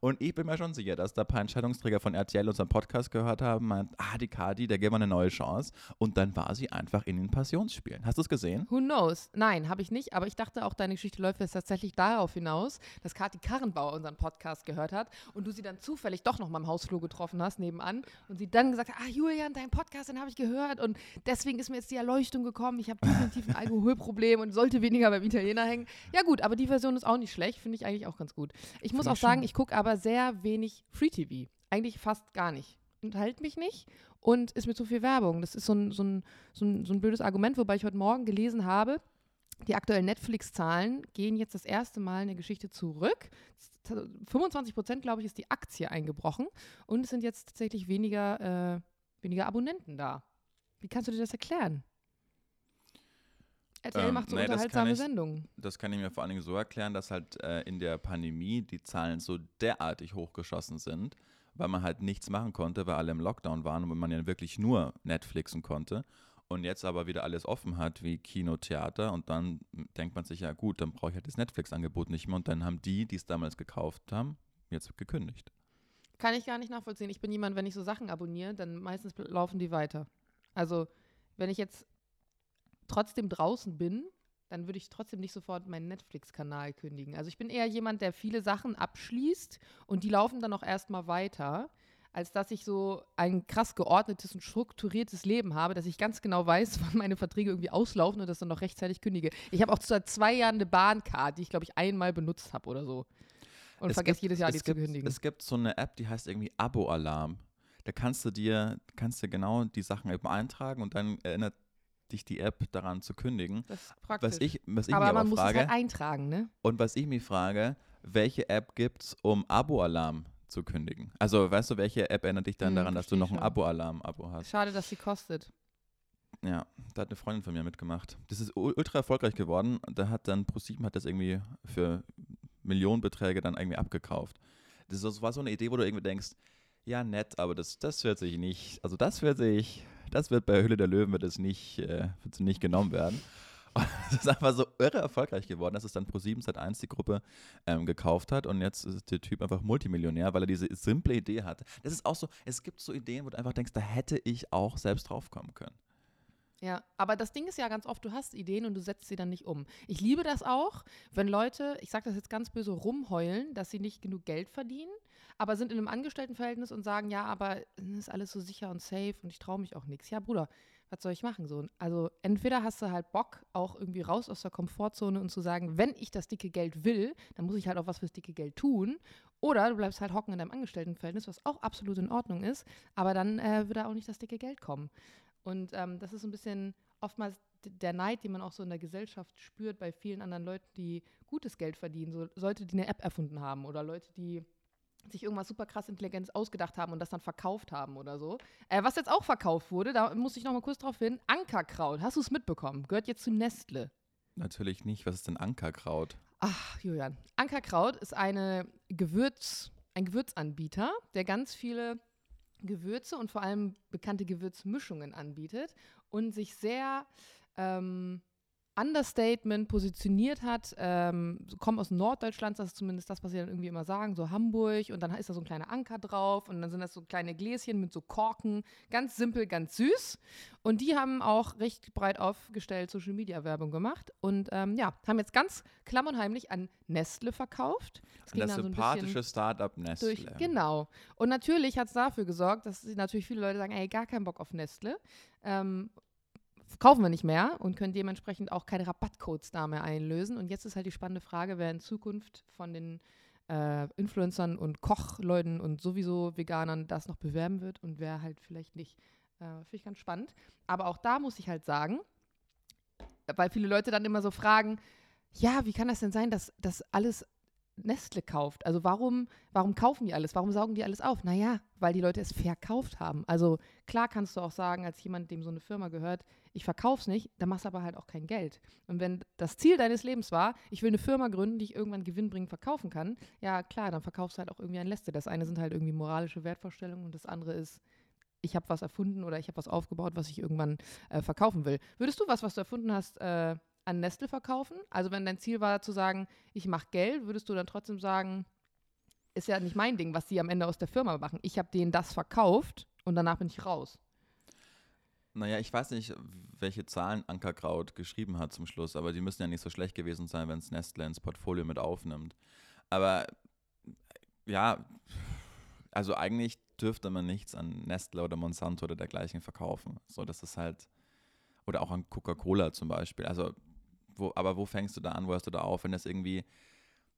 Und ich bin mir schon sicher, dass da ein paar Entscheidungsträger von RTL unseren Podcast gehört haben, meint, ah, die Kathi, der geben wir eine neue Chance. Und dann war sie einfach in den Passionsspielen. Hast du es gesehen? Who knows? Nein, habe ich nicht. Aber ich dachte auch, deine Geschichte läuft jetzt tatsächlich darauf hinaus, dass Kathi Karrenbauer unseren Podcast gehört hat und du sie dann zufällig doch noch mal im Hausflur getroffen hast, nebenan. Und sie dann gesagt hat, ah, Julian, dein Podcast, den habe ich gehört. Und deswegen ist mir jetzt die Erleuchtung gekommen. Ich habe definitiv ein *laughs* Alkoholproblem und sollte weniger beim Italiener hängen. Ja gut, aber die Version ist auch nicht schlecht. Finde ich eigentlich auch ganz gut. Ich muss auch sagen, ich gucke aber sehr wenig Free-TV. Eigentlich fast gar nicht. Unterhält mich nicht und ist mir zu viel Werbung. Das ist so ein, so ein, so ein, so ein blödes Argument, wobei ich heute Morgen gelesen habe, die aktuellen Netflix-Zahlen gehen jetzt das erste Mal eine Geschichte zurück. 25 Prozent, glaube ich, ist die Aktie eingebrochen und es sind jetzt tatsächlich weniger, äh, weniger Abonnenten da. Wie kannst du dir das erklären? RTL Ähm, macht so nee, das unterhaltsame ich- Sendungen. Das kann ich mir vor allen Dingen so erklären, dass halt äh, in der Pandemie die Zahlen so derartig hochgeschossen sind, weil man halt nichts machen konnte, weil alle im Lockdown waren und man ja wirklich nur Netflixen konnte. Und jetzt aber wieder alles offen hat, wie Kino, Theater. Und dann denkt man sich, ja gut, dann brauche ich halt das Netflix-Angebot nicht mehr. Und dann haben die, die es damals gekauft haben, jetzt gekündigt. Kann ich gar nicht nachvollziehen. Ich bin jemand, wenn ich so Sachen abonniere, dann meistens laufen die weiter. Also, wenn ich jetzt trotzdem draußen bin, dann würde ich trotzdem nicht sofort meinen Netflix-Kanal kündigen. Also, ich bin eher jemand, der viele Sachen abschließt und die laufen dann auch erstmal weiter, als dass ich so ein krass geordnetes und strukturiertes Leben habe, dass ich ganz genau weiß, *laughs* wann meine Verträge irgendwie auslaufen und das dann noch rechtzeitig kündige. Ich habe auch seit zwei Jahren eine Bahncard, die ich, glaube ich, einmal benutzt habe oder so. Und Es vergesse gibt- jedes Jahr, die es zu gibt, kündigen. Es gibt so eine App, die heißt irgendwie Abo-Alarm. Da kannst du dir, kannst du genau die Sachen eben eintragen und dann erinnert dich die App daran zu kündigen. Das ist praktisch. Was ich, was ich aber mich man aber muss frage, es halt eintragen, ne? und was ich mich frage, welche App gibt es, um Abo-Alarm zu kündigen? Also weißt du, welche App erinnert dich dann Hm, daran, dass du noch ein. Abo-Alarm-Abo hast? Schade, dass sie kostet. Ja, da hat eine Freundin von mir mitgemacht. Das ist ultra erfolgreich geworden. Da hat dann ProSieben hat das irgendwie für Millionenbeträge dann irgendwie abgekauft. Das war so eine Idee, wo du irgendwie denkst, ja nett, aber das, das wird sich nicht, also das wird sich, das wird bei Hülle der Löwen wird es nicht, äh, nicht genommen werden. *laughs* Und es ist einfach so irre erfolgreich geworden, dass es dann ProSieben seit 1 die Gruppe ähm, gekauft hat und jetzt ist der Typ einfach Multimillionär, weil er diese simple Idee hat. Das ist auch so, es gibt so Ideen, wo du einfach denkst, da hätte ich auch selbst drauf kommen können. Ja, aber das Ding ist ja ganz oft, du hast Ideen und du setzt sie dann nicht um. Ich liebe das auch, wenn Leute, ich sage das jetzt ganz böse, rumheulen, dass sie nicht genug Geld verdienen, aber sind in einem Angestelltenverhältnis und sagen, ja, aber es ist alles so sicher und safe und ich traue mich auch nichts. Ja, Bruder, was soll ich machen? So, also entweder hast du halt Bock, auch irgendwie raus aus der Komfortzone und zu sagen, wenn ich das dicke Geld will, dann muss ich halt auch was fürs dicke Geld tun. Oder du bleibst halt hocken in deinem Angestelltenverhältnis, was auch absolut in Ordnung ist, aber dann äh, wird auch nicht das dicke Geld kommen. Und ähm, das ist so ein bisschen oftmals der Neid, den man auch so in der Gesellschaft spürt bei vielen anderen Leuten, die gutes Geld verdienen. So Leute, die eine App erfunden haben oder Leute, die sich irgendwas super krass Intelligenz ausgedacht haben und das dann verkauft haben oder so. Äh, was jetzt auch verkauft wurde, da muss ich noch mal kurz drauf hin, Ankerkraut. Hast du es mitbekommen? Gehört jetzt zu Nestle. Natürlich nicht. Was ist denn Ankerkraut? Ach, Julian. Ankerkraut ist eine Gewürz, ein Gewürzanbieter, der ganz viele Gewürze und vor allem bekannte Gewürzmischungen anbietet und sich sehr ähm, Understatement positioniert hat, ähm, kommen aus Norddeutschland, das ist zumindest das, was sie dann irgendwie immer sagen, so Hamburg und dann ist da so ein kleiner Anker drauf und dann sind das so kleine Gläschen mit so Korken, ganz simpel, ganz süß und die haben auch recht breit aufgestellt Social Media Werbung gemacht und ähm, ja, haben jetzt ganz klamm und heimlich an Nestle verkauft. Das, und das sympathische so Startup Nestle. Durch, genau. Und natürlich hat es dafür gesorgt, dass natürlich viele Leute sagen, ey, gar keinen Bock auf Nestle. Ähm, kaufen wir nicht mehr und können dementsprechend auch keine Rabattcodes da mehr einlösen. Und jetzt ist halt die spannende Frage, wer in Zukunft von den äh, Influencern und Kochleuten und sowieso Veganern das noch bewerben wird und wer halt vielleicht nicht. Äh, Finde ich ganz spannend. Aber auch da muss ich halt sagen, weil viele Leute dann immer so fragen, ja, wie kann das denn sein, dass das alles Nestle kauft. Also warum, warum kaufen die alles? Warum saugen die alles auf? Naja, weil die Leute es verkauft haben. Also klar kannst du auch sagen, als jemand, dem so eine Firma gehört, ich verkaufe es nicht, dann machst du aber halt auch kein Geld. Und wenn das Ziel deines Lebens war, ich will eine Firma gründen, die ich irgendwann gewinnbringend verkaufen kann, ja klar, dann verkaufst du halt auch irgendwie ein Nestle. Das eine sind halt irgendwie moralische Wertvorstellungen und das andere ist, ich habe was erfunden oder ich habe was aufgebaut, was ich irgendwann äh, verkaufen will. Würdest du was, was du erfunden hast, äh, an Nestle verkaufen? Also wenn dein Ziel war zu sagen, ich mache Geld, würdest du dann trotzdem sagen, ist ja nicht mein Ding, was die am Ende aus der Firma machen. Ich habe denen das verkauft und danach bin ich raus. Naja, ich weiß nicht, welche Zahlen Ankerkraut geschrieben hat zum Schluss, aber die müssen ja nicht so schlecht gewesen sein, wenn es Nestle ins Portfolio mit aufnimmt. Aber ja, also eigentlich dürfte man nichts an Nestle oder Monsanto oder dergleichen verkaufen. So, das ist halt, oder auch an Coca-Cola zum Beispiel. Also wo, aber wo fängst du da an, wo hörst du da auf, wenn das irgendwie,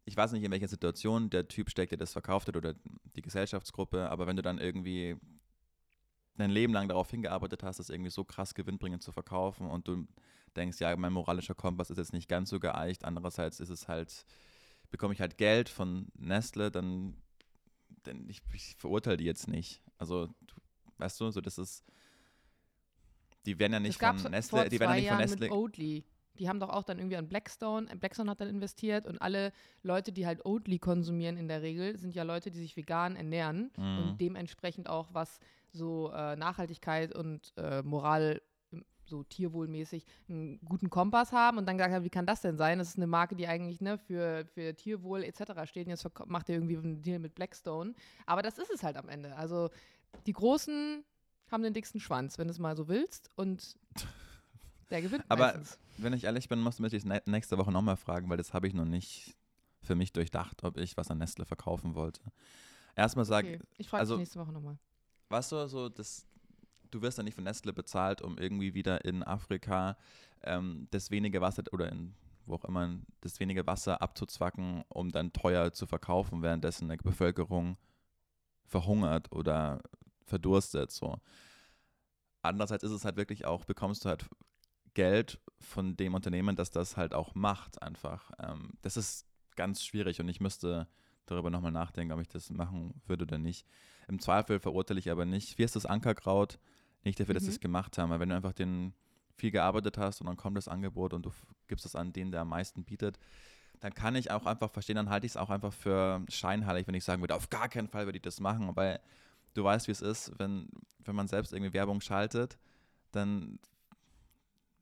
ich weiß nicht, in welcher Situation der Typ steckt, der das verkauft hat oder die Gesellschaftsgruppe, aber wenn du dann irgendwie dein Leben lang darauf hingearbeitet hast, das irgendwie so krass gewinnbringend zu verkaufen und du denkst, ja, mein moralischer Kompass ist jetzt nicht ganz so geeicht, andererseits ist es halt, bekomme ich halt Geld von Nestle, dann, dann ich, ich verurteile die jetzt nicht. Also, du, weißt du, so das ist, die werden ja nicht von Nestle, die werden ja nicht von Nestle. Mit Oatly. Die haben doch auch dann irgendwie an Blackstone. Blackstone hat dann investiert und alle Leute, die halt Oatly konsumieren in der Regel, sind ja Leute, die sich vegan ernähren mhm. und dementsprechend auch was so äh, Nachhaltigkeit und äh, Moral so tierwohlmäßig einen guten Kompass haben und dann gesagt haben, wie kann das denn sein? Das ist eine Marke, die eigentlich ne, für, für Tierwohl etc. steht und jetzt macht ihr irgendwie einen Deal mit Blackstone. Aber das ist es halt am Ende. Also die Großen haben den dicksten Schwanz, wenn du es mal so willst und *laughs* der gewinnt Aber meistens. wenn ich ehrlich bin, musst du mich nächste Woche nochmal fragen, weil das habe ich noch nicht für mich durchdacht, ob ich was an Nestle verkaufen wollte. Erstmal sagen. Okay. Ich frage also, dich nächste Woche nochmal. Weißt du, so das, du wirst ja nicht von Nestle bezahlt, um irgendwie wieder in Afrika ähm, das wenige Wasser oder in wo auch immer das wenige Wasser abzuzwacken, um dann teuer zu verkaufen, währenddessen eine Bevölkerung verhungert oder verdurstet. So. Andererseits ist es halt wirklich auch, bekommst du halt Geld von dem Unternehmen, das das halt auch macht, einfach. Ähm, das ist ganz schwierig und ich müsste darüber nochmal nachdenken, ob ich das machen würde oder nicht. Im Zweifel verurteile ich aber nicht. Wie ist das Ankerkraut? Nicht dafür, mhm. dass sie es gemacht haben, weil wenn du einfach den viel gearbeitet hast und dann kommt das Angebot und du gibst es an den, der am meisten bietet, dann kann ich auch einfach verstehen, dann halte ich es auch einfach für scheinheilig, wenn ich sagen würde, auf gar keinen Fall würde ich das machen, weil du weißt, wie es ist, wenn, wenn man selbst irgendwie Werbung schaltet, dann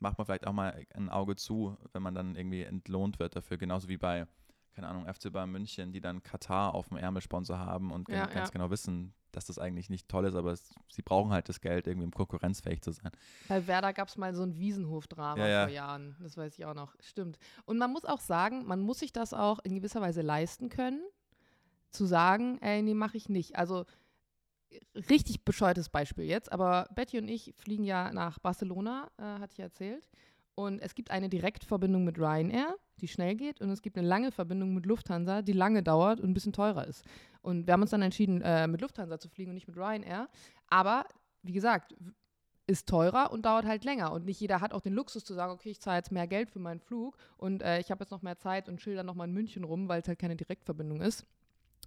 macht man vielleicht auch mal ein Auge zu, wenn man dann irgendwie entlohnt wird dafür. Genauso wie bei, keine Ahnung, FC Bayern München, die dann Katar auf dem Ärmelsponsor haben und ja, ganz ja. genau wissen, dass das eigentlich nicht toll ist, aber es, sie brauchen halt das Geld, irgendwie um konkurrenzfähig zu sein. Bei Werder gab es mal so ein Wiesenhof-Drama ja, ja. vor Jahren. Das weiß ich auch noch. Stimmt. Und man muss auch sagen, man muss sich das auch in gewisser Weise leisten können, zu sagen, ey, nee, mache ich nicht. Also richtig bescheuertes Beispiel jetzt, aber Betty und ich fliegen ja nach Barcelona, äh, hatte ich erzählt. Und es gibt eine Direktverbindung mit Ryanair, die schnell geht, und es gibt eine lange Verbindung mit Lufthansa, die lange dauert und ein bisschen teurer ist. Und wir haben uns dann entschieden, äh, mit Lufthansa zu fliegen und nicht mit Ryanair. Aber wie gesagt, ist teurer und dauert halt länger. Und nicht jeder hat auch den Luxus zu sagen, okay, ich zahle jetzt mehr Geld für meinen Flug und äh, ich habe jetzt noch mehr Zeit und chill dann noch mal in München rum, weil es halt keine Direktverbindung ist.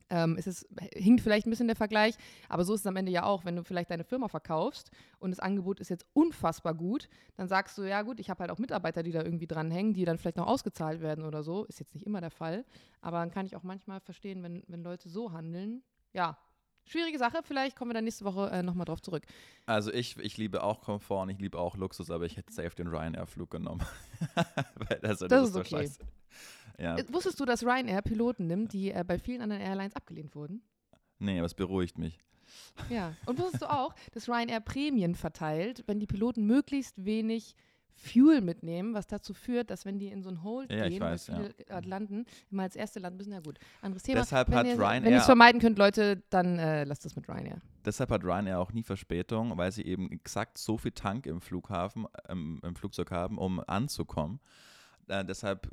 Ähm, es ist, hinkt vielleicht ein bisschen der Vergleich, aber so ist es am Ende ja auch, wenn du vielleicht deine Firma verkaufst und das Angebot ist jetzt unfassbar gut, dann sagst du, ja gut, ich habe halt auch Mitarbeiter, die da irgendwie dranhängen, die dann vielleicht noch ausgezahlt werden oder so. Ist jetzt nicht immer der Fall, aber dann kann ich auch manchmal verstehen, wenn, wenn Leute so handeln, ja, schwierige Sache. Vielleicht kommen wir dann nächste Woche äh, nochmal drauf zurück. Also ich, ich liebe auch Komfort und ich liebe auch Luxus, aber ich hätte safe den Ryanair-Flug genommen. *laughs* das, Das ist so okay. scheiße. Ja, Äh, Wusstest du, dass Ryanair Piloten nimmt, die äh, bei vielen anderen Airlines abgelehnt wurden? nee, aber es beruhigt mich. Ja. Und wusstest du auch, dass Ryanair Prämien verteilt, wenn die Piloten möglichst wenig Fuel mitnehmen, was dazu führt, dass wenn die in so ein Hold Ja, gehen, weiß, ja. gerade landen, immer als erste landen müssen, ja gut. Anderes Thema. Deshalb wenn hat ihr, Wenn ihr Ryanair- es vermeiden könnt, Leute, dann äh, lasst es mit Ryanair. Deshalb hat Ryanair auch nie Verspätung, weil sie eben exakt so viel Tank im Flughafen, ähm, im Flugzeug haben, um anzukommen. Äh, deshalb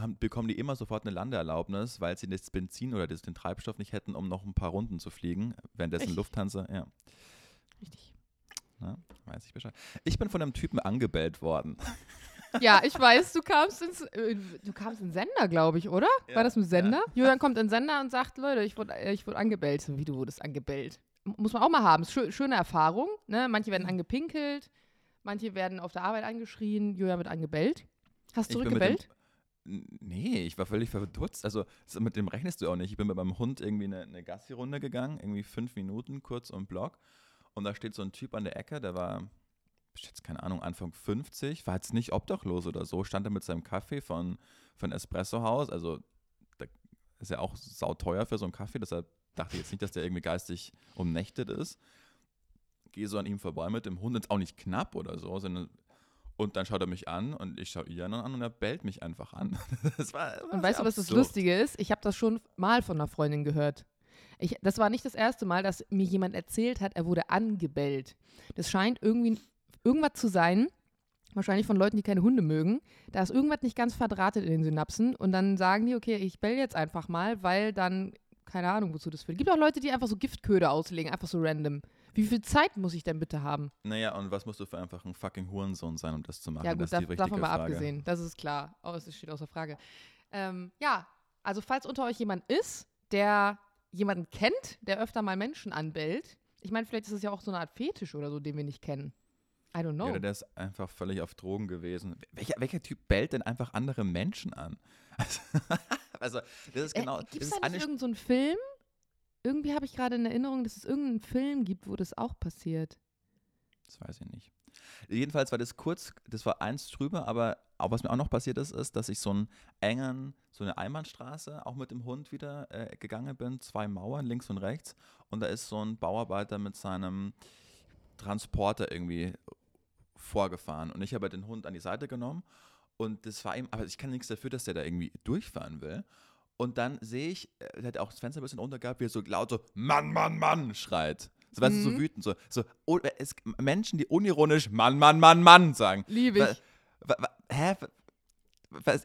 haben, bekommen die immer sofort eine Landeerlaubnis, weil sie das Benzin oder das, den Treibstoff nicht hätten, um noch ein paar Runden zu fliegen. Währenddessen Echt? Lufthansa, ja, Richtig. na, weiß ich Bescheid. Ich bin von einem Typen angebellt worden. *laughs* Ja, ich weiß, du kamst ins, äh, du kamst in Sender, glaube ich, oder? Ja, War das ja. Sender? Julian kommt in Sender und sagt, Leute, ich wurde, äh, ich wurde angebellt. So, Wie du wurdest angebellt. Muss man auch mal haben. Schö schöne Erfahrung. Ne? Manche werden angepinkelt, manche werden auf der Arbeit angeschrien. Julian wird angebellt. Hast du Ich zurückgebellt? Nee, ich war völlig verdutzt. Also mit dem rechnest du auch nicht. Ich bin mit meinem Hund irgendwie eine, eine Gassi-Runde gegangen, irgendwie fünf Minuten, kurz um Block. Und da steht so ein Typ an der Ecke, der war, ich jetzt keine Ahnung, Anfang 50, war jetzt nicht obdachlos oder so, stand da mit seinem Kaffee von, von Espresso-Haus. Also da ist ja auch sauteuer für so einen Kaffee, deshalb dachte ich jetzt nicht, dass der irgendwie geistig umnächtet ist. Gehe so an ihm vorbei mit dem Hund, jetzt auch nicht knapp oder so, sondern und dann schaut er mich an und ich schaue ihn an und er bellt mich einfach an. *laughs* Das war, war Und weißt du, was das. Lustige ist? Ich habe das schon mal von einer Freundin gehört. Ich, das war nicht das erste Mal, dass mir jemand erzählt hat, er wurde angebellt. Das scheint irgendwie irgendwas zu sein, wahrscheinlich von Leuten, die keine Hunde mögen. Da ist irgendwas nicht ganz verdrahtet in den Synapsen und dann sagen die, okay, ich bell jetzt einfach mal, weil dann, keine Ahnung, wozu das führt. Gibt auch Leute, die einfach so Giftköder auslegen, einfach so random. Wie viel Zeit muss ich denn bitte haben? Naja, und was musst du für einfach ein fucking Hurensohn sein, um das zu machen? Ja, das gut, ist da, die davon mal Frage. abgesehen. Das ist klar. Oh, es steht außer Frage. Ähm, ja, also falls unter euch jemand ist, der jemanden kennt, der öfter mal Menschen anbellt, ich meine, vielleicht ist es ja auch so eine Art Fetisch oder so, den wir nicht kennen. I don't know. Ja, der ist einfach völlig auf Drogen gewesen. Welcher, welcher Typ bellt denn einfach andere Menschen an? Also, *laughs* also das ist genau. äh, Gibt das es ist da nicht irgendeinen so einen Film? Irgendwie habe ich gerade in Erinnerung, dass es irgendeinen Film gibt, wo das auch passiert. Das weiß ich nicht. Jedenfalls war das kurz, das war eins drüber, aber auch was mir auch noch passiert ist, ist, dass ich so einen engen, so eine Einbahnstraße auch mit dem Hund wieder äh, gegangen bin, zwei Mauern links und rechts und da ist so ein Bauarbeiter mit seinem Transporter irgendwie vorgefahren und ich habe den Hund an die Seite genommen und das war ihm, aber ich kann nichts dafür, dass der da irgendwie durchfahren will. Und dann sehe ich, äh, der hat auch das Fenster ein bisschen runter gehabt, wie er so laut so Mann, Mann, Mann schreit. So, weißt du, so Mhm. wütend, so, so oh, es, Menschen, die unironisch Mann, Mann, Mann, Mann sagen. Liebe ich. wa- wa- hä?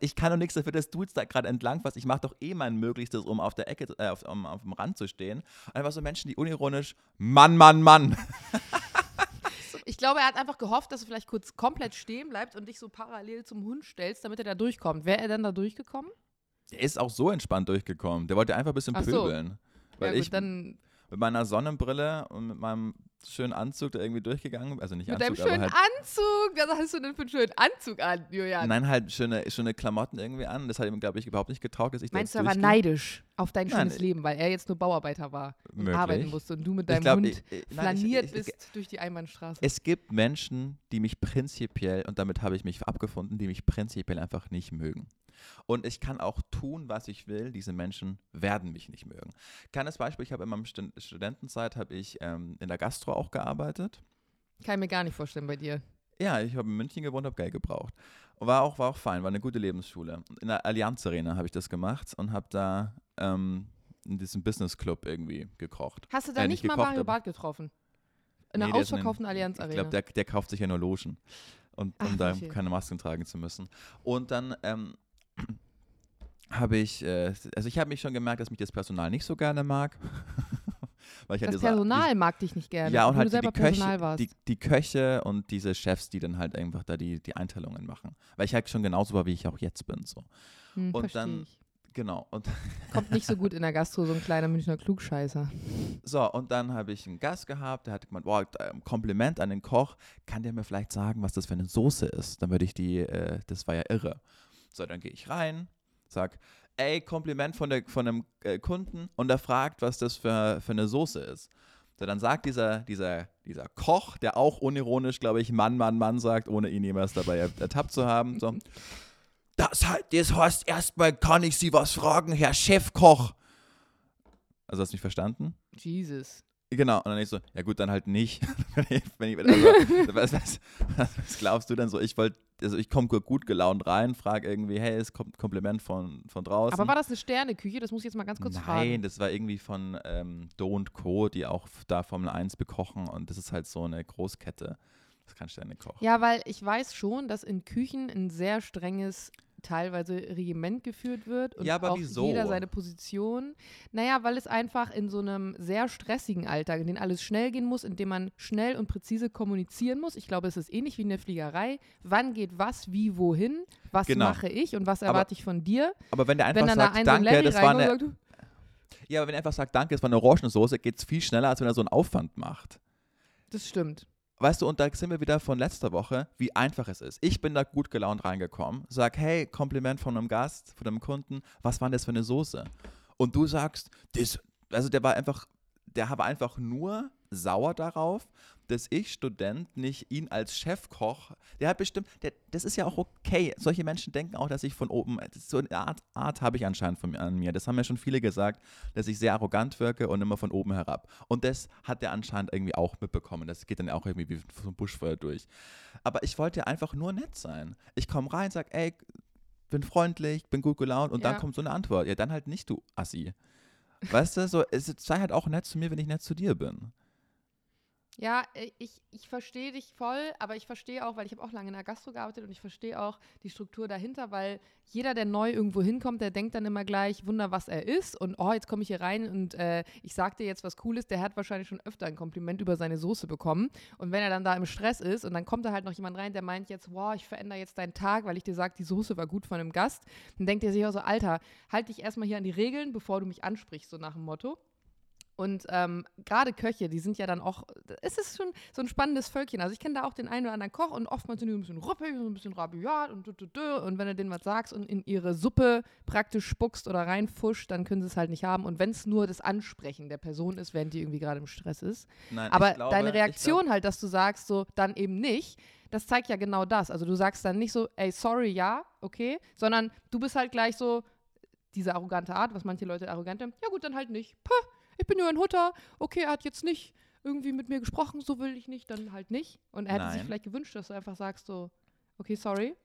Ich kann doch nichts dafür, dass du jetzt da gerade entlang was. Ich mache doch eh mein Möglichstes, um auf der Ecke, äh, auf, um, auf dem Rand zu stehen. Einfach so Menschen, die unironisch Mann, Mann, Mann. *laughs* Ich glaube, er hat einfach gehofft, dass du vielleicht kurz komplett stehen bleibst und dich so parallel zum Hund stellst, damit er da durchkommt. Wäre er dann da durchgekommen? Der ist auch so entspannt durchgekommen. Der wollte einfach ein bisschen Ach so. pöbeln. Weil ja, gut, ich dann mit meiner Sonnenbrille und mit meinem schönen Anzug da irgendwie durchgegangen bin. Also nicht mit deinem Anzug, aber schönen halt Anzug. Was hast du denn für einen schönen Anzug an, Julian? Nein, halt schöne, schöne Klamotten irgendwie an. Das hat ihm, glaube ich, überhaupt nicht getaugt, dass ich Meinst du, da er war neidisch auf dein Nein, schönes ich- Leben, weil er jetzt nur Bauarbeiter war und Möglich. arbeiten musste und du mit deinem glaub, Hund ich- ich- nein, flaniert ich- bist durch die Einbahnstraße? Es gibt Menschen, die mich prinzipiell, und damit habe ich mich abgefunden, die mich prinzipiell einfach nicht mögen. Und ich kann auch tun, was ich will. Diese Menschen werden mich nicht mögen. Kleines Beispiel, ich habe in meiner Stu- Studentenzeit habe ich ähm, in der Gastro auch gearbeitet. Kann ich mir gar nicht vorstellen bei dir. Ja, ich habe in München gewohnt, habe Geld gebraucht. War auch, war auch fein, war eine gute Lebensschule. In der Allianz Arena habe ich das gemacht und habe da ähm, in diesem Business Club irgendwie gekocht. Hast du da Äh, nicht nicht mal Mario Barth getroffen? In Nee, einer den- ausverkauften Allianz Ich Arena. glaube, der, der kauft sich ja nur Logen, und, um Ach, da okay. keine Masken tragen zu müssen. Und dann ähm, habe ich, äh, also ich habe mich schon gemerkt, dass mich das Personal nicht so gerne mag. *laughs* Weil ich halt das dieser- Personal mag dich nicht gerne, ja, und halt du selber die, Köche, warst. die, die Köche und diese Chefs, die dann halt einfach da die, die Einteilungen machen. Weil ich halt schon genauso war, wie ich auch jetzt bin. So. hm, und dann- ich. Genau. Und *laughs* Kommt nicht so gut in der Gastro, so ein kleiner Münchner Klugscheißer. so, und dann habe ich einen Gast gehabt, der hat gemeint, boah, äh, Kompliment an den Koch, kann der mir vielleicht sagen, was das für eine Soße ist? Dann würde ich die, äh, das war ja irre. So, dann gehe ich rein, sag, ey, Kompliment von, der, von einem äh, Kunden und er fragt, was das für, für eine Soße ist. So, dann sagt dieser, dieser, dieser Koch, der auch unironisch, glaube ich, Mann, Mann, Mann sagt, ohne ihn jemals dabei ertappt zu haben, so, *laughs* das, das heißt, erstmal kann ich Sie was fragen, Herr Chefkoch. Also hast du mich verstanden? Jesus. Genau, und dann ich so, ja gut, dann halt nicht. *laughs* wenn ich, wenn ich, also, *laughs* was, was, was, glaubst du denn so? Ich wollte, also ich komme gut gelaunt rein, frage irgendwie, hey, es kommt ein Kompliment von, von draußen. Aber war das eine Sterneküche? Das muss ich jetzt mal ganz kurz Nein, fragen. Nein, das war irgendwie von ähm, Do und Co., die auch da Formel 1 bekochen und das ist halt so eine Großkette. Das kann Sternekoch. Ja, weil ich weiß schon, dass in Küchen ein sehr strenges teilweise Regiment geführt wird und ja, aber auch wieso? jeder seine Position. Naja, weil es einfach in so einem sehr stressigen Alltag, in dem alles schnell gehen muss, in dem man schnell und präzise kommunizieren muss. Ich glaube, es ist ähnlich wie in der Fliegerei. Wann geht was, wie, wohin? Was Genau. mache ich und was erwarte ich von dir? Aber wenn der einfach Wenn dann sagt, da ein danke, Larry das war eine, sagt, ja, aber wenn er einfach sagt, danke, das war eine Orangensoße, geht es viel schneller, als wenn er so einen Aufwand macht. das stimmt. Weißt du, und da sind wir wieder von letzter Woche, wie einfach es ist. Ich bin da gut gelaunt reingekommen, sag, hey, Kompliment von einem Gast, von einem Kunden, was war denn das für eine Soße? Und du sagst, das, also der war einfach, der war einfach nur sauer darauf, dass ich Student nicht ihn als Chefkoch, der hat bestimmt, der, das ist ja auch okay. Solche Menschen denken auch, dass ich von oben, so eine Art, Art habe ich anscheinend von, an mir. Das haben ja schon viele gesagt, dass ich sehr arrogant wirke und immer von oben herab. Und das hat er anscheinend irgendwie auch mitbekommen. Das geht dann auch irgendwie wie so ein Buschfeuer durch. Aber ich wollte einfach nur nett sein. Ich komme rein, sag, ey, bin freundlich, bin gut gelaunt und Ja. dann kommt so eine Antwort. Ja, dann halt nicht, du Assi. Weißt du, so, es, sei halt auch nett zu mir, wenn ich nett zu dir bin. Ja, äh, ich, ich verstehe dich voll, aber ich verstehe auch, weil ich habe auch lange in der Gastro gearbeitet und ich verstehe auch die Struktur dahinter, weil jeder, der neu irgendwo hinkommt, der denkt dann immer gleich, Wunder, was er ist und oh, jetzt komme ich hier rein und äh, ich sag dir jetzt was Cooles, der hat wahrscheinlich schon öfter ein Kompliment über seine Soße bekommen und wenn er dann da im Stress ist und dann kommt da halt noch jemand rein, der meint jetzt, wow, ich verändere jetzt deinen Tag, weil ich dir sage, die Soße war gut von einem Gast, dann denkt er sich auch so, Alter, halt dich erstmal hier an die Regeln, bevor du mich ansprichst, so nach dem Motto. Und ähm, gerade Köche, die sind ja dann auch, es ist schon so ein spannendes Völkchen. Also ich kenne da auch den einen oder anderen Koch und oftmals sind die ein bisschen ruppig, so ein bisschen rabiat und du, du, du. Und wenn du denen was sagst und in ihre Suppe praktisch spuckst oder reinfuscht, dann können sie es halt nicht haben. Und wenn es nur das Ansprechen der Person ist, während die irgendwie gerade im Stress ist. Nein, Aber glaube, deine Reaktion halt, dass du sagst, so dann eben nicht, das zeigt ja genau das. Also du sagst dann nicht so, ey, sorry, ja, okay, sondern du bist halt gleich so, diese arrogante Art, was manche Leute arrogant nennen, ja gut, dann halt nicht. Puh, ich bin nur ein Hutter, okay, er hat jetzt nicht irgendwie mit mir gesprochen, so will ich nicht, dann halt nicht. Und er hätte sich Nein. vielleicht gewünscht, dass du einfach sagst so, okay, sorry.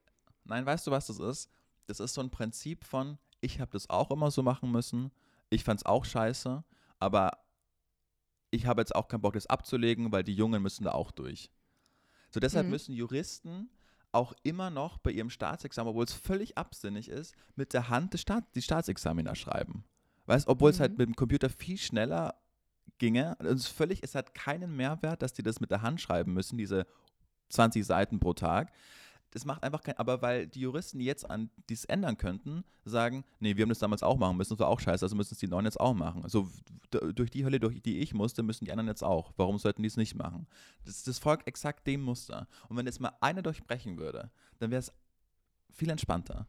Nein, weißt du, was das ist? Das ist so ein Prinzip von, ich habe das auch immer so machen müssen, ich fand es auch scheiße, aber ich habe jetzt auch keinen Bock, das abzulegen, weil die Jungen müssen da auch durch. So deshalb Mhm. müssen Juristen auch immer noch bei ihrem Staatsexamen, obwohl es völlig absinnig ist, mit der Hand das Staat, die Staatsexamina schreiben. Weißt, obwohl es halt Mhm. mit dem Computer viel schneller ginge. Es ist völlig, es hat keinen Mehrwert, dass die das mit der Hand schreiben müssen, diese 20 Seiten pro Tag. Das macht einfach kein, aber weil die Juristen, jetzt an dies ändern könnten, sagen, nee, wir haben das damals auch machen müssen, das war auch scheiße, also müssen es die Neuen jetzt auch machen. Also durch die Hölle, durch die ich musste, müssen die anderen jetzt auch. Warum sollten die es nicht machen? Das, das folgt exakt dem Muster. Und wenn jetzt mal einer durchbrechen würde, dann wäre es viel entspannter.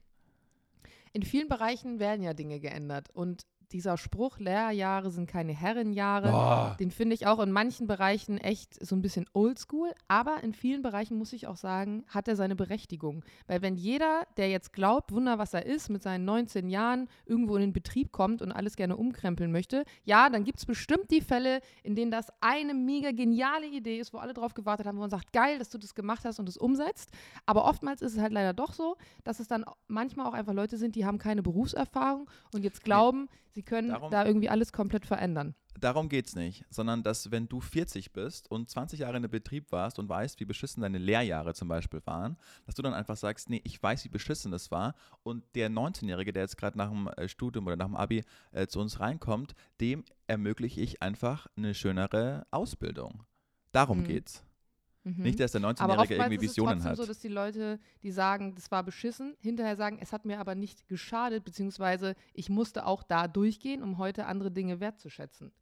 In vielen Bereichen werden ja Dinge geändert. Und dieser Spruch, Lehrjahre sind keine Herrenjahre, Boah. Den finde ich auch in manchen Bereichen echt so ein bisschen oldschool, aber in vielen Bereichen muss ich auch sagen, hat er seine Berechtigung. Weil wenn jeder, der jetzt glaubt, Wunder, was er ist, mit seinen 19 Jahren irgendwo in den Betrieb kommt und alles gerne umkrempeln möchte, ja, dann gibt es bestimmt die Fälle, in denen das eine mega geniale Idee ist, wo alle drauf gewartet haben, wo man sagt, geil, dass du das gemacht hast und es umsetzt. Aber oftmals ist es halt leider doch so, dass es dann manchmal auch einfach Leute sind, die haben keine Berufserfahrung und jetzt glauben, sie können Darum- da irgendwie alles komplett verändern. Darum geht es nicht, sondern dass, wenn du 40 bist und 20 Jahre in einem Betrieb warst und weißt, wie beschissen deine Lehrjahre zum Beispiel waren, dass du dann einfach sagst, nee, ich weiß, wie beschissen das war und der 19-Jährige, der jetzt gerade nach dem äh, Studium oder nach dem Abi äh, zu uns reinkommt, dem ermögliche ich einfach eine schönere Ausbildung. Darum Mhm. geht's. Mhm. Nicht, dass der Aber 19-Jährige oftmals irgendwie ist es Visionen trotzdem hat. so, dass die Leute, die sagen, das war beschissen, hinterher sagen, es hat mir aber nicht geschadet, beziehungsweise ich musste auch da durchgehen, um heute andere Dinge wertzuschätzen.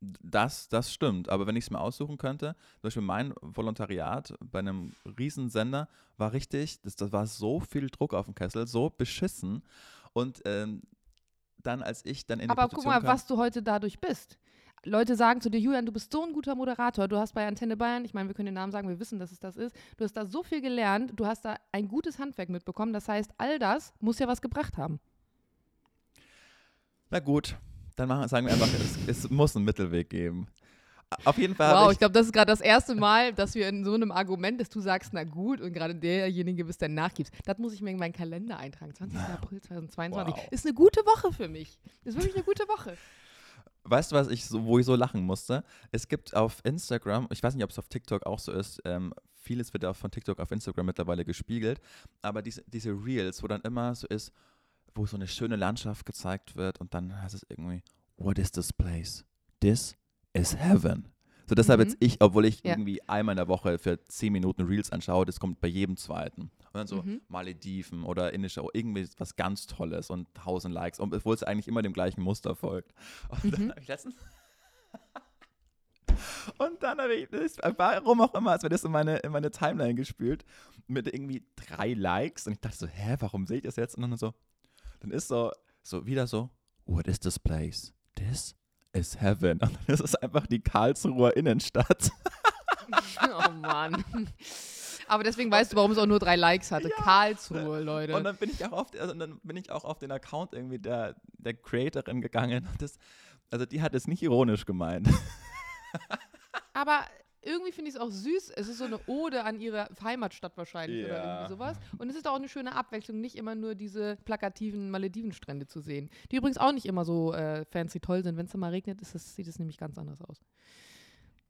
Das, das stimmt. Aber wenn ich es mir aussuchen könnte, zum Beispiel mein Volontariat bei einem Riesensender war richtig, das, das war so viel Druck auf dem Kessel, so beschissen. Und ähm, dann, als ich dann in Aber die guck Position mal, kam, was du heute dadurch bist. Leute sagen zu dir, Julian, du bist so ein guter Moderator. Du hast bei Antenne Bayern, ich meine, wir können den Namen sagen, wir wissen, dass es das ist. Du hast da so viel gelernt, du hast da ein gutes Handwerk mitbekommen. Das heißt, all das muss ja was gebracht haben. na gut, dann machen, sagen wir einfach, es, es muss einen Mittelweg geben. Auf jeden Fall Wow, ich ich, glaube, das ist gerade das erste Mal, dass wir in so einem Argument, dass du sagst, na gut, und gerade derjenige bist, der nachgibst. Das muss ich mir in meinen Kalender eintragen. 20. April 2022. Wow. Ist eine gute Woche für mich. Ist wirklich eine gute Woche. Weißt du, was ich so, wo ich so lachen musste? Es gibt auf Instagram, ich weiß nicht, ob es auf TikTok auch so ist, ähm, vieles wird auch von TikTok auf Instagram mittlerweile gespiegelt, aber diese, diese Reels, wo dann immer so ist, wo so eine schöne Landschaft gezeigt wird und dann heißt es irgendwie, what is this place? This is heaven. So deshalb Mhm. jetzt ich, obwohl ich Ja. irgendwie einmal in der Woche für 10 Minuten Reels anschaue, das kommt bei jedem zweiten. Und dann so Mhm. Malediven oder indische, irgendwie was ganz Tolles und 1000 Likes, obwohl es eigentlich immer dem gleichen Muster folgt. Und dann Mhm. habe ich letztens *laughs* und dann habe ich, das, warum auch immer, als wäre das in meine, in meine Timeline gespielt, mit irgendwie drei Likes. Und ich dachte so, hä, warum sehe ich das jetzt? Und dann so, dann ist so, so wieder so, what is this place? This is heaven. *laughs* Und dann ist es einfach die Karlsruher Innenstadt. *laughs* oh Mann. Aber deswegen weißt du, warum es auch nur drei Likes hatte. Ja. Karlsruhe, Leute. Und dann bin ich auch auf, also dann bin ich auch auf den Account irgendwie der, der Creatorin gegangen. Das, also die hat es nicht ironisch gemeint. Aber irgendwie finde ich es auch süß. Es ist so eine Ode an ihre Heimatstadt wahrscheinlich oder Ja. irgendwie sowas. Und es ist auch eine schöne Abwechslung, nicht immer nur diese plakativen Maledivenstrände zu sehen. Die übrigens auch nicht immer so äh, fancy toll sind. Wenn es mal regnet, ist es, sieht es nämlich ganz anders aus.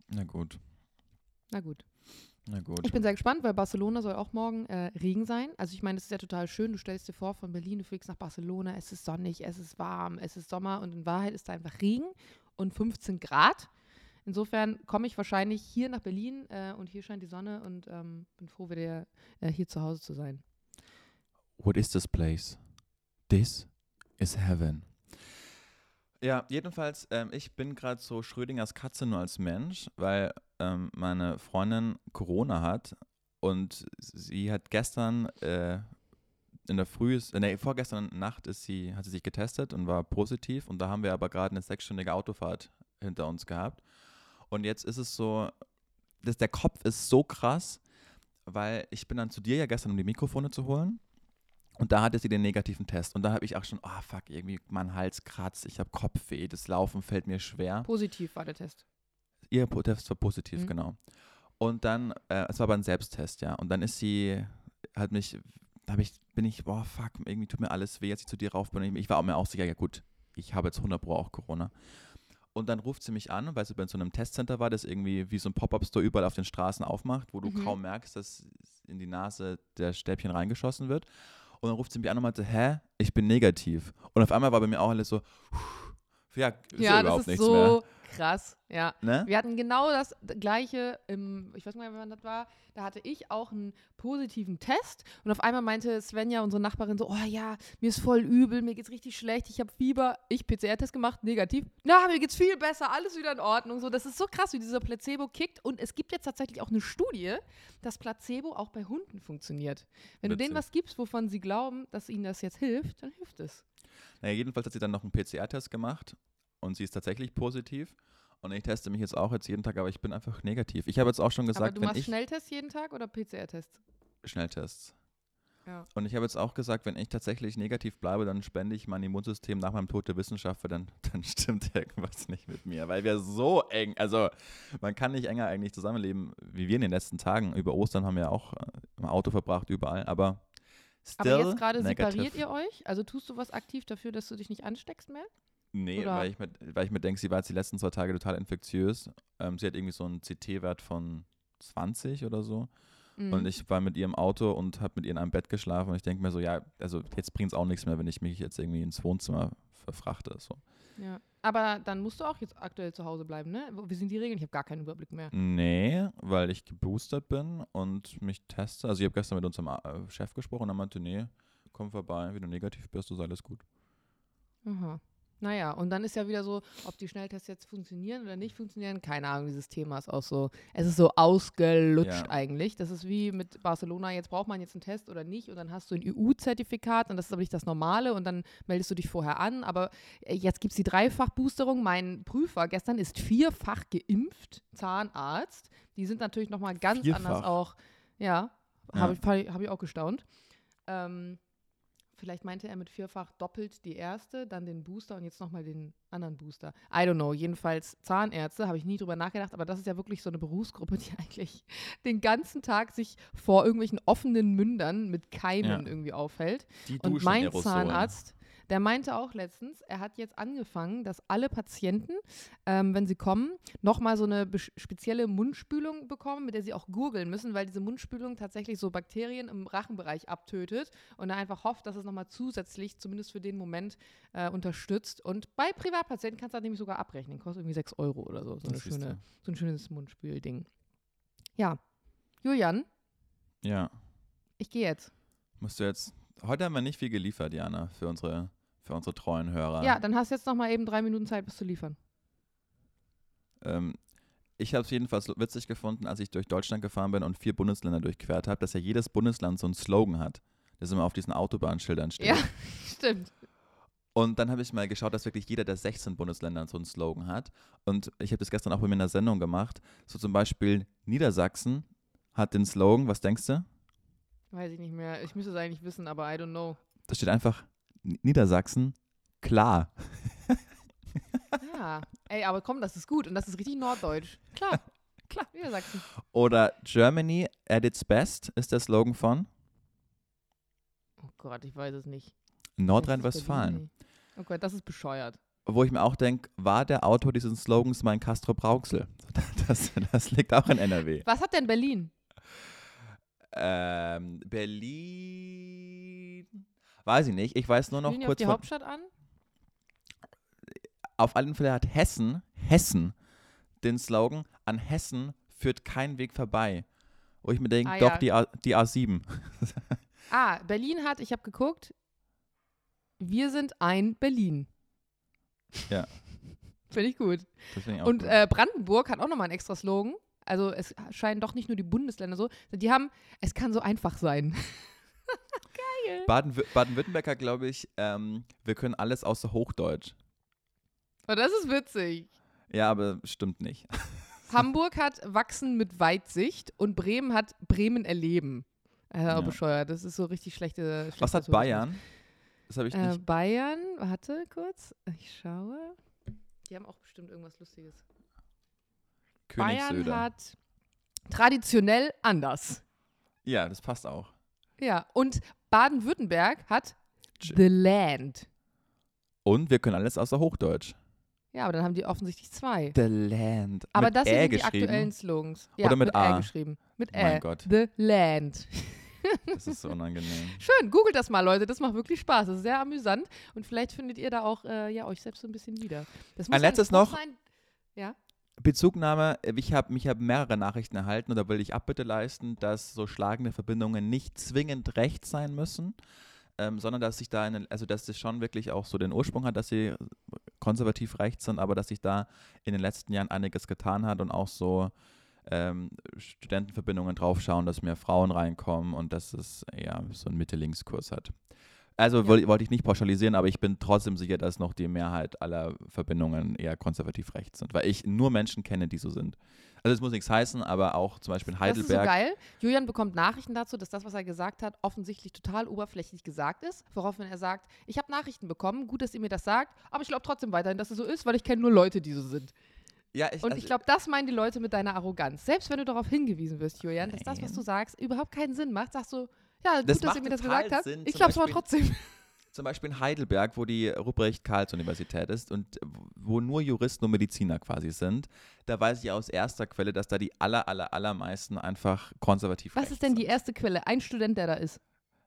Na gut, Na gut. na gut. Ich bin sehr gespannt, weil Barcelona soll auch morgen äh, Regen sein. Also ich meine, es ist ja total schön. Du stellst dir vor, von Berlin, du fliegst nach Barcelona, es ist sonnig, es ist warm, es ist Sommer und in Wahrheit ist da einfach Regen und 15 Grad. Insofern komme ich wahrscheinlich hier nach Berlin äh, und hier scheint die Sonne und ähm, bin froh, wieder äh, hier zu Hause zu sein. What is this place? This is heaven. Ja, jedenfalls, ähm, ich bin gerade so Schrödingers Katze nur als Mensch, weil ähm, meine Freundin Corona hat und sie hat gestern äh, in der Früh, ist- äh, nee, vorgestern Nacht ist sie, hat sie sich getestet und war positiv und da haben wir aber gerade eine sechsstündige Autofahrt hinter uns gehabt. Und jetzt ist es so, dass der Kopf ist so krass, weil ich bin dann zu dir ja gestern, um die Mikrofone zu holen. Und da hatte sie den negativen Test. Und da habe ich auch schon, oh fuck, irgendwie mein Hals kratzt, ich habe Kopfweh, das Laufen fällt mir schwer. Positiv war der Test. Ihr Test war positiv, Mhm. genau. Und dann, äh, es war aber ein Selbsttest, ja. Und dann ist sie, hat mich, habe ich, bin ich, boah, fuck, irgendwie tut mir alles weh, als ich zu dir rauf bin. Ich war auch mir auch sicher, ja gut, ich habe jetzt 100 Pro auch Corona. Und dann ruft sie mich an, weil sie bei so einem Testcenter war, das irgendwie wie so ein Pop-Up-Store überall auf den Straßen aufmacht, wo du Mhm. kaum merkst, dass in die Nase der Stäbchen reingeschossen wird. Und dann ruft sie mich an und meinte, hä, ich bin negativ. Und auf einmal war bei mir auch alles so, ja, ist ja, Ja, überhaupt nichts so mehr. Krass. Ja. Ne? Wir hatten genau das gleiche im, ich weiß nicht mehr, wann das war, da hatte ich auch einen positiven Test und auf einmal meinte Svenja, unsere Nachbarin, so, oh ja, mir ist voll übel, mir geht's richtig schlecht, ich habe Fieber, ich PCR-Test gemacht, negativ, na, mir geht's viel besser, alles wieder in Ordnung, so, das ist so krass, wie dieser Placebo kickt und es gibt jetzt tatsächlich auch eine Studie, dass Placebo auch bei Hunden funktioniert. Wenn du denen Witzig. was gibst, wovon sie glauben, dass ihnen das jetzt hilft, dann hilft es. Naja, jedenfalls hat sie dann noch einen PCR-Test gemacht und sie ist tatsächlich positiv. Und ich teste mich jetzt auch jetzt jeden Tag, aber ich bin einfach negativ. Ich habe jetzt auch schon Aber gesagt, du wenn machst ich Schnelltest jeden Tag oder PCR-Test? Schnelltests. Ja. Und ich habe jetzt auch gesagt, wenn ich tatsächlich negativ bleibe, dann spende ich mein Immunsystem nach meinem Tod der Wissenschaft, weil dann, *laughs* dann stimmt irgendwas nicht mit mir. Weil wir so eng, also man kann nicht enger eigentlich zusammenleben, wie wir in den letzten Tagen. Über Ostern haben wir auch äh, im Auto verbracht, überall, aber still Aber jetzt gerade separiert ihr euch? Also tust du was aktiv dafür, dass du dich nicht ansteckst mehr? Nee, Oder- weil ich, mir, weil ich mir denke, sie war jetzt die letzten zwei Tage total infektiös. Ähm, sie hat irgendwie so einen CT-Wert von 20 oder so. Mhm. Und ich war mit ihr im Auto und habe mit ihr in einem Bett geschlafen. Und ich denke mir so, ja, also jetzt bringt es auch nichts mehr, wenn ich mich jetzt irgendwie ins Wohnzimmer verfrachte. So. ja. Aber dann musst du auch jetzt aktuell zu Hause bleiben, ne? Wie sind die Regeln? Ich habe gar keinen Überblick mehr. Nee, weil ich geboostert bin und mich teste. Also ich habe gestern mit unserem äh, Chef gesprochen und er meinte, nee, komm vorbei, wenn du negativ bist, ist alles gut. Aha. Naja, und dann ist ja wieder so, ob die Schnelltests jetzt funktionieren oder nicht funktionieren, keine Ahnung, dieses Thema ist auch so, es ist so ausgelutscht Ja. eigentlich. Das ist wie mit Barcelona, jetzt braucht man jetzt einen Test oder nicht und dann hast du ein EU-Zertifikat und das ist aber nicht das Normale und dann meldest du dich vorher an, aber äh, jetzt gibt es die Dreifach-Boosterung. Mein Prüfer gestern ist vierfach geimpft, Zahnarzt. Die sind natürlich nochmal ganz Vierfach? anders auch, ja, Ja. habe ich, hab ich auch gestaunt. Ähm, Vielleicht meinte er mit vierfach doppelt die erste, dann den Booster und jetzt nochmal den anderen Booster. I don't know. Jedenfalls Zahnärzte, habe ich nie drüber nachgedacht, aber das ist ja wirklich so eine Berufsgruppe, die *laughs* eigentlich den ganzen Tag sich vor irgendwelchen offenen Mündern mit Keimen Ja. irgendwie aufhält. Die Und mein Aerosol. Zahnarzt, der meinte auch letztens, er hat jetzt angefangen, dass alle Patienten, ähm, wenn sie kommen, nochmal so eine spezielle Mundspülung bekommen, mit der sie auch gurgeln müssen, weil diese Mundspülung tatsächlich so Bakterien im Rachenbereich abtötet und er einfach hofft, dass es nochmal zusätzlich, zumindest für den Moment, äh, unterstützt. Und bei Privatpatienten kannst du das nämlich sogar abrechnen. Kostet irgendwie 6 Euro oder so. So, schöne, so ein schönes Mundspülding. Ja. Julian, Ja. ich gehe jetzt. Musst du jetzt. Heute haben wir nicht viel geliefert, Jana, für unsere, für unsere treuen Hörer. Ja, dann hast du jetzt nochmal eben drei Minuten Zeit, bis zu liefern. Ähm, ich habe es jedenfalls witzig gefunden, als ich durch Deutschland gefahren bin und vier Bundesländer durchquert habe, dass ja jedes Bundesland so einen Slogan hat, das immer auf diesen Autobahnschildern steht. Ja, *laughs* stimmt. Und dann habe ich mal geschaut, dass wirklich jeder der 16 Bundesländer so einen Slogan hat. Und ich habe das gestern auch bei mir in der Sendung gemacht. So zum Beispiel Niedersachsen hat den Slogan, was denkst du? Weiß ich nicht mehr. Ich müsste es eigentlich wissen, aber I don't know. Da steht einfach Niedersachsen, klar. Ja. Ey, aber komm, das ist gut und das ist richtig norddeutsch. Klar, *laughs* klar, Niedersachsen. Oder Germany at its best ist der Slogan von Oh Gott, ich weiß es nicht. Nordrhein-Westfalen. Oh Gott, das ist bescheuert. Wo ich mir auch denke, war der Autor dieses Slogans mein Castro Brauxel? *laughs* Das, das liegt auch in NRW. Was hat denn Berlin? Ähm, Berlin. Weiß ich nicht. Ich weiß nur noch Spielen die auf kurz die Hauptstadt an? Auf allen Fällen hat Hessen, Hessen, den Slogan, an Hessen führt kein Weg vorbei. Wo ich mir denke, Ah, doch, ja. die, A, die A7. *laughs* Ah, Berlin hat, ich habe geguckt, wir sind ein Berlin. Ja. *laughs* Finde ich gut. Das finde ich Und gut. äh, Brandenburg hat auch nochmal einen extra Slogan. Also es scheinen doch nicht nur die Bundesländer so. Die haben, es kann so einfach sein. *laughs* Baden- Baden-Württemberg hat, glaube ich, ähm, wir können alles außer Hochdeutsch. Und das ist witzig. Ja, aber stimmt nicht. *laughs* Hamburg hat Wachsen mit Weitsicht und Bremen hat Bremen erleben. Äh, Ja. bescheuert. Das ist so richtig schlechte. Was schlechter hat. Bayern? Das habe ich Äh, nicht. Bayern, warte kurz. Ich schaue. Die haben auch bestimmt irgendwas Lustiges. Bayern Königsöder. hat traditionell anders. Ja, das passt auch. Ja, und Baden-Württemberg hat The Land. Und wir können alles außer Hochdeutsch. Ja, aber dann haben die offensichtlich zwei. The Land. Aber mit das hier sind die aktuellen Slogans. Ja, Oder mit Ä A? geschrieben. Mit Mein Ä. Gott. The Land. *laughs* Das ist so unangenehm. Schön, googelt das mal, Leute. Das macht wirklich Spaß. Das ist sehr amüsant. Und vielleicht findet ihr da auch äh, ja, euch selbst so ein bisschen wieder. Ein letztes noch. Sein. Ja. Bezugnahme, äh, ich habe mich hab mehrere Nachrichten erhalten und da will ich Abbitte leisten, dass so schlagende Verbindungen nicht zwingend rechts sein müssen, ähm, sondern dass sich da, eine, also dass es schon wirklich auch so den Ursprung hat, dass sie konservativ rechts sind, aber dass sich da in den letzten Jahren einiges getan hat und auch so ähm, Studentenverbindungen draufschauen, dass mehr Frauen reinkommen und dass es eher so einen Mitte-Links-Kurs hat. Also Ja. woll- wollte ich nicht pauschalisieren, aber ich bin trotzdem sicher, dass noch die Mehrheit aller Verbindungen eher konservativ rechts sind, weil ich nur Menschen kenne, die so sind. Also es muss nichts heißen, aber auch zum Beispiel in Das ist so Heidelberg. geil. Julian bekommt Nachrichten dazu, dass das, was er gesagt hat, offensichtlich total oberflächlich gesagt ist. Woraufhin er sagt, ich habe Nachrichten bekommen, gut, dass ihr mir das sagt, aber ich glaube trotzdem weiterhin, dass es so ist, weil ich kenne nur Leute, die so sind. ja, ich, Und also, ich glaube, das meinen die Leute mit deiner Arroganz. Selbst wenn du darauf hingewiesen wirst, Julian, dass das, was du sagst, überhaupt keinen Sinn macht, sagst du, ja, gut, Das dass ihr mir das gesagt habt. Sinn, Ich glaube es aber trotzdem. *laughs* zum Beispiel in Heidelberg, wo die Ruprecht-Karls-Universität ist und wo nur Juristen und Mediziner quasi sind, da weiß ich aus erster Quelle, dass da die aller, aller, allermeisten einfach konservativ Was rechts ist denn die sind. erste Quelle? Ein Student, der da ist.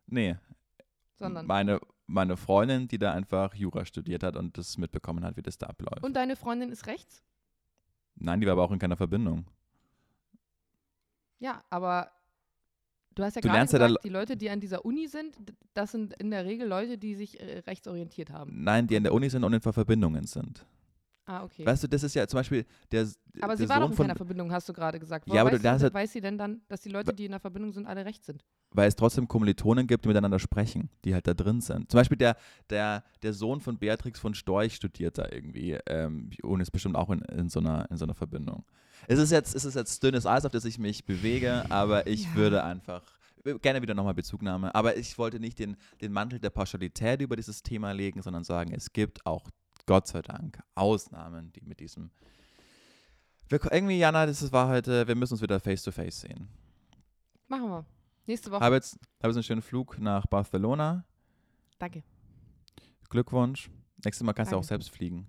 Nee, Sondern. meine, meine Freundin, die da einfach Jura studiert hat und das mitbekommen hat, wie das da abläuft. Und deine Freundin ist rechts? Nein, die war aber auch in keiner Verbindung. Ja, aber Du hast ja Du gerade ja gesagt, da- die Leute, die an dieser Uni sind, das sind in der Regel Leute, die sich äh, rechtsorientiert haben. Nein, die an der Uni sind und in Verbindungen sind. Ah, okay. Weißt du, das ist ja zum Beispiel der, aber der sie war doch Sohn in von, keiner Verbindung, hast du gerade gesagt. Ja, aber du weiß, lernst sie, halt- weiß sie denn dann, dass die Leute, die in der Verbindung sind, alle rechts sind? weil es trotzdem Kommilitonen gibt, die miteinander sprechen, die halt da drin sind. Zum Beispiel der, der, der Sohn von Beatrix von Storch studiert da irgendwie ähm, und ist bestimmt auch in, in, so einer, in so einer Verbindung. Es ist jetzt, es ist jetzt dünnes Eis, auf das ich mich bewege, aber ich Ja. würde einfach gerne wieder nochmal Bezugnahme, aber ich wollte nicht den, den Mantel der Pauschalität über dieses Thema legen, sondern sagen, es gibt auch, Gott sei Dank, Ausnahmen, die mit diesem wir, irgendwie, Jana, das war heute, wir müssen uns wieder face-to-face sehen. Machen wir. Nächste Woche. Habe jetzt, habe jetzt einen schönen Flug nach Barcelona. Danke. Glückwunsch. Nächstes Mal kannst du auch Danke. selbst fliegen.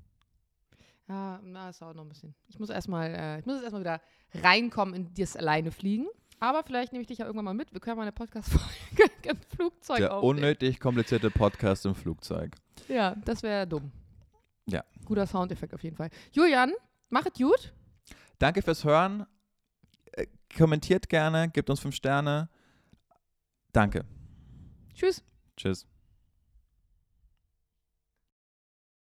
Ja, na, es dauert noch ein bisschen. Ich muss erstmal, äh, ich muss jetzt erstmal wieder reinkommen in das alleine fliegen. Aber vielleicht nehme ich dich ja irgendwann mal mit. Wir können mal eine Podcast-Folge *laughs* im Flugzeug Der aufnehmen. unnötig komplizierte Podcast im Flugzeug. Ja, das wäre dumm. Ja. Guter Soundeffekt auf jeden Fall. Julian, mach es gut. Danke fürs Hören. Äh, Kommentiert gerne, gebt uns fünf Sterne. Danke. Tschüss. Tschüss.